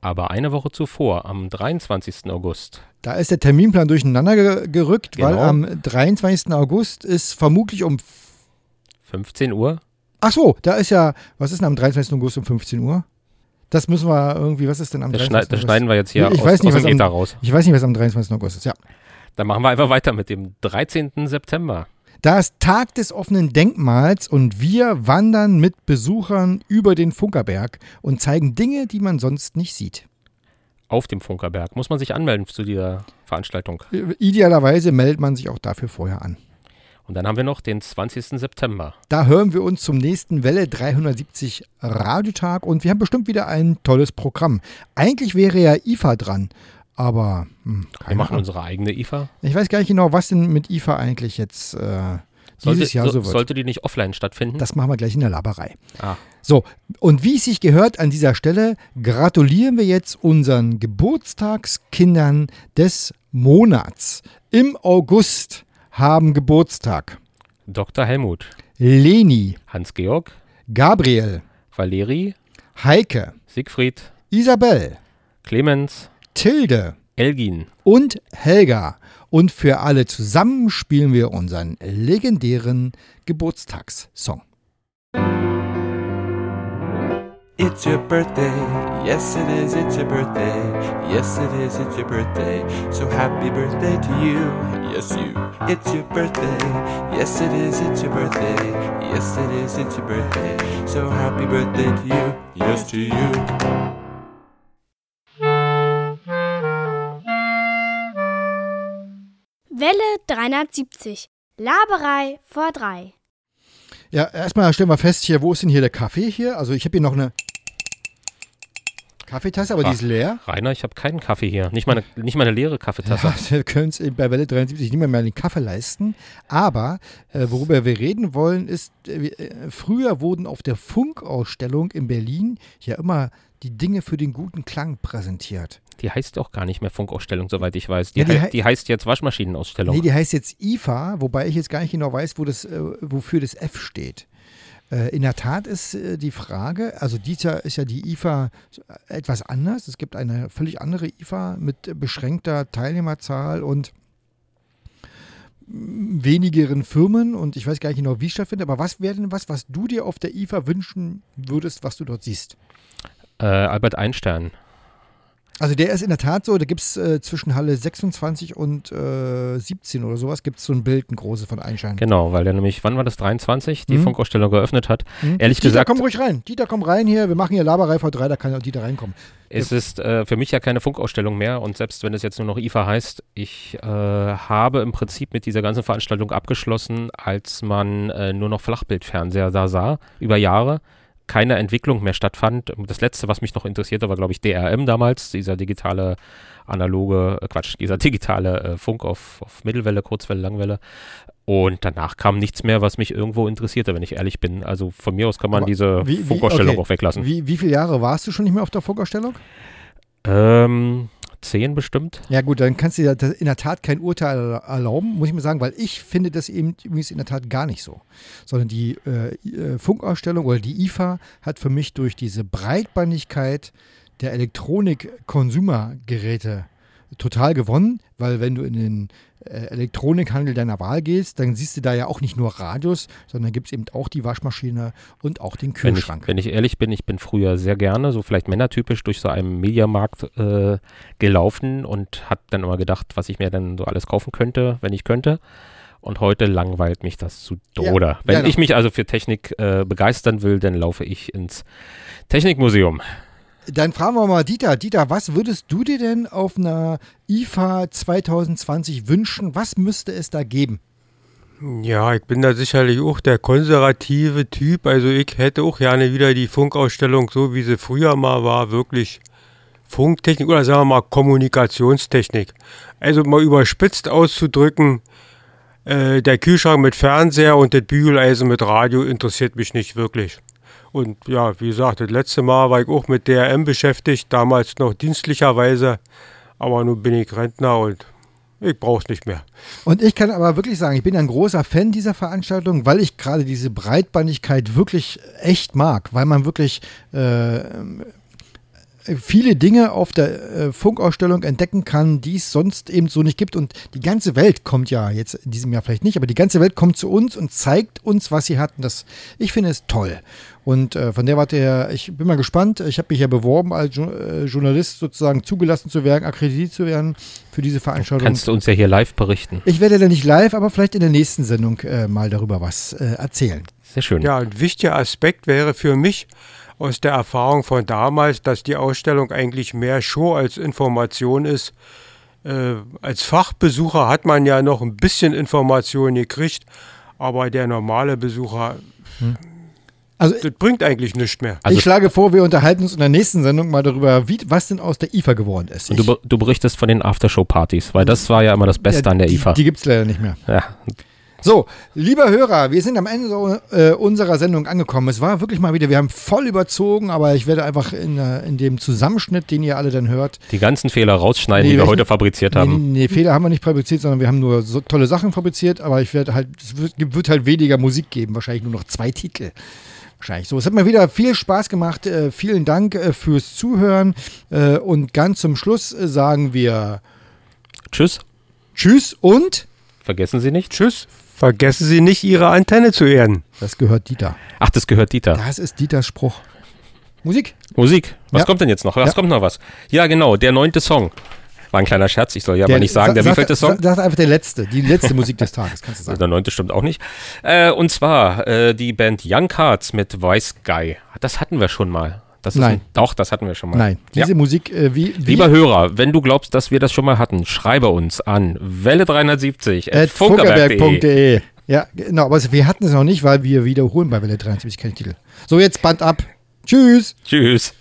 Aber eine Woche zuvor, am 23. August, Da ist der Terminplan durcheinander ge gerückt, weil Genau. am 23. August ist vermutlich um. 15 Uhr, Ach so, da ist ja. Was ist denn am 23. August um 15 Uhr? Das müssen wir irgendwie. Was ist denn am das, 23. schneid, das August? schneiden wir jetzt hier Ich aus, weiß nicht, aus was dem am- Ether raus. Ich weiß nicht, was am 23. August ist. Ja. Dann machen wir einfach weiter mit dem 13. September. Da ist Tag des offenen Denkmals und wir wandern mit Besuchern über den Funkerberg und zeigen Dinge, die man sonst nicht sieht. Auf dem Funkerberg. Muss man sich anmelden zu dieser Veranstaltung. Idealerweise meldet man sich auch dafür vorher an. Und dann haben wir noch den 20. September. Da hören wir uns zum nächsten Welle 370 Radiotag und wir haben bestimmt wieder ein tolles Programm. Eigentlich wäre ja IFA dran, aber hm, Wir machen Ahnung. unsere eigene IFA. ich weiß gar nicht genau, was denn mit IFA eigentlich jetzt äh, Sollte, dieses Jahr so, so, wird. sollte die nicht offline stattfinden? Das machen wir gleich in der Laberei. ah, So, und wie es sich gehört an dieser Stelle, gratulieren wir jetzt unseren Geburtstagskindern des Monats. Im August haben Geburtstag. Dr. Helmut, Leni, Hans-Georg, Gabriel, Valeri, Heike, Siegfried, Isabel, Clemens, Tilde. Elgin. und Helga. Und für alle zusammen spielen wir unseren legendären Geburtstagssong. It's your birthday, yes it is, it's your birthday, yes it is, it's your birthday, so happy birthday to you, yes you. It's your birthday, yes it is, it's your birthday, yes it is, it's your birthday, so happy birthday to you, yes to you. Welle 370. Laberei vor drei. Ja, erstmal stellen wir fest hier, wo ist denn hier der Kaffee hier? Also ich habe hier noch eine Kaffeetasse, aber die Ach. ist leer. Rainer, ich habe keinen Kaffee hier. Nicht meine, nicht meine leere Kaffeetasse. Ja, *laughs* wir können es bei Welle 73 nicht mehr, den Kaffee leisten. Aber äh, worüber wir reden wollen, ist, äh, äh, früher wurden auf der Funkausstellung in Berlin ja immer die Dinge für den guten Klang präsentiert. Die heißt auch gar nicht mehr Funkausstellung, soweit ich weiß. Die, Ja, die hei- die heißt jetzt Waschmaschinenausstellung. Nee, die heißt jetzt IFA, wobei ich jetzt gar nicht genau weiß, wo das, äh, wofür das F steht. Äh, in der Tat ist äh, die Frage, also dieses Jahr ist ja die IFA etwas anders. Es gibt eine völlig andere IFA mit beschränkter Teilnehmerzahl und wenigeren Firmen und ich weiß gar nicht genau, wie es stattfindet, aber was wäre denn was, was du dir auf der IFA wünschen würdest, was du dort siehst? äh, Albert Einstein. Also der ist in der Tat so, da gibt es äh, zwischen Halle 26 und äh, 17 oder sowas, gibt es so ein Bild, ein großes von Einstein. Genau, weil der nämlich, wann war das, 23, die Mhm. Funkausstellung geöffnet hat. Hm? Ehrlich Dieter, gesagt- komm ruhig rein. Dieter, komm rein hier. Wir machen hier Laberei vor drei, da kann auch Dieter reinkommen. Es ist äh, für mich ja keine Funkausstellung mehr und selbst wenn es jetzt nur noch IFA heißt, ich äh, habe im Prinzip mit dieser ganzen Veranstaltung abgeschlossen, als man äh, nur noch Flachbildfernseher da sah, über Jahre. Keine Entwicklung mehr stattfand. Das letzte, was mich noch interessierte, war, glaube ich, DRM damals, dieser digitale, analoge, äh, Quatsch, dieser *laughs* digitale äh, Funk auf, auf Mittelwelle, Kurzwelle, Langwelle. Und danach kam nichts mehr, was mich irgendwo interessierte, wenn ich ehrlich bin. Also von mir aus kann man Aber diese wie- wie- Funkausstellung okay. auch weglassen. Wie, wie viele Jahre warst du schon nicht mehr auf der Funkausstellung? Ähm, zehn bestimmt. Ja gut, dann kannst du dir in der Tat kein Urteil erlauben, muss ich mal sagen, weil ich finde das eben übrigens in der Tat gar nicht so. Sondern die äh, äh, Funkausstellung oder die IFA hat für mich durch diese Breitbandigkeit der Elektronik-Konsumergeräte total gewonnen, weil wenn du in den Elektronikhandel deiner Wahl gehst, dann siehst du da ja auch nicht nur Radios, sondern gibt es eben auch die Waschmaschine und auch den Wenn ich, Kühlschrank. wenn ich ehrlich bin, ich bin früher sehr gerne, so vielleicht männertypisch, durch so einen Mediamarkt äh, gelaufen und habe dann immer gedacht, was ich mir dann so alles kaufen könnte, wenn ich könnte. Und heute langweilt mich das zu Ja, Tode. Wenn genau. ich mich also für Technik äh, begeistern will, dann laufe ich ins Technikmuseum. Dann fragen wir mal Dieter. Dieter, was würdest du dir denn auf einer IFA 2020 wünschen? Was müsste es da geben? Ja, ich bin da sicherlich auch der konservative Typ. Also ich hätte auch gerne wieder die Funkausstellung, so wie sie früher mal war, wirklich Funktechnik oder sagen wir mal Kommunikationstechnik. Also mal überspitzt auszudrücken, äh, der Kühlschrank mit Fernseher und das Bügeleisen mit Radio interessiert mich nicht wirklich. Und ja, wie gesagt, das letzte Mal war ich auch mit DRM beschäftigt, damals noch dienstlicherweise. Aber nun bin ich Rentner und ich brauch's nicht mehr. Und ich kann aber wirklich sagen, ich bin ein großer Fan dieser Veranstaltung, weil ich gerade diese Breitbandigkeit wirklich echt mag, weil man wirklich äh, viele Dinge auf der äh, Funkausstellung entdecken kann, die es sonst eben so nicht gibt. Und die ganze Welt kommt ja jetzt in diesem Jahr vielleicht nicht, aber die ganze Welt kommt zu uns und zeigt uns, was sie hat. Und das, ich finde es toll. Und äh, von der Warte her, ich bin mal gespannt. Ich habe mich ja beworben, als jo äh, Journalist sozusagen zugelassen zu werden, akkreditiert zu werden für diese Veranstaltung. Kannst du uns ja hier live berichten. Ich werde da nicht live, aber vielleicht in der nächsten Sendung äh, mal darüber was äh, erzählen. Sehr schön. Ja, ein wichtiger Aspekt wäre für mich aus der Erfahrung von damals, dass die Ausstellung eigentlich mehr Show als Information ist. Äh, als Fachbesucher hat man ja noch ein bisschen Information gekriegt, aber der normale Besucher, Also das bringt eigentlich nichts mehr. Also- ich schlage vor, wir unterhalten uns in der nächsten Sendung mal darüber, wie, was denn aus der IFA geworden ist. Und du, du berichtest von den Aftershow-Partys, weil das war ja immer das Beste Ja, an der die, IFA. Die gibt es leider nicht mehr. ja. So, lieber Hörer, wir sind am Ende so, äh, unserer Sendung angekommen. Es war wirklich mal wieder, wir haben voll überzogen, aber ich werde einfach in, äh, in dem Zusammenschnitt, den ihr alle dann hört, Die ganzen Fehler rausschneiden, Nee, die wir heute fabriziert Nee, haben. nee, Fehler haben wir nicht fabriziert, sondern wir haben nur so tolle Sachen fabriziert, aber ich werde halt, es wird, wird halt weniger Musik geben, wahrscheinlich nur noch zwei Titel. Wahrscheinlich so. Es hat mir wieder viel Spaß gemacht. Äh, vielen Dank äh, fürs Zuhören. Äh, und ganz zum Schluss äh, sagen wir Tschüss. Tschüss und Vergessen Sie nicht. Tschüss. Vergessen Sie nicht, Ihre Antenne zu erden. das gehört Dieter. Ach, das gehört Dieter. Das ist Dieters Spruch. Musik. Musik. Was Ja. kommt denn jetzt noch? Was Ja. kommt noch was? Ja, genau, der neunte Song. War ein kleiner Scherz, ich soll ja aber Der- nicht sagen, der sag- wievielte Song. Sag einfach der letzte, die letzte Musik des Tages, kannst du sagen. Der neunte stimmt auch nicht. Äh, und zwar äh, die Band Young Cards mit Vice Guy. Das hatten wir schon mal. Das Nein. Ein, doch, das hatten wir schon mal. Nein, Ja. diese Musik, äh, wie, wie Lieber Hörer, wenn du glaubst, dass wir das schon mal hatten, schreibe uns an Welle370 at funkerberg.de. Ja, genau, aber wir hatten es noch nicht, weil wir wiederholen bei Welle 73 keine Titel. So, jetzt Band ab. Tschüss. Tschüss.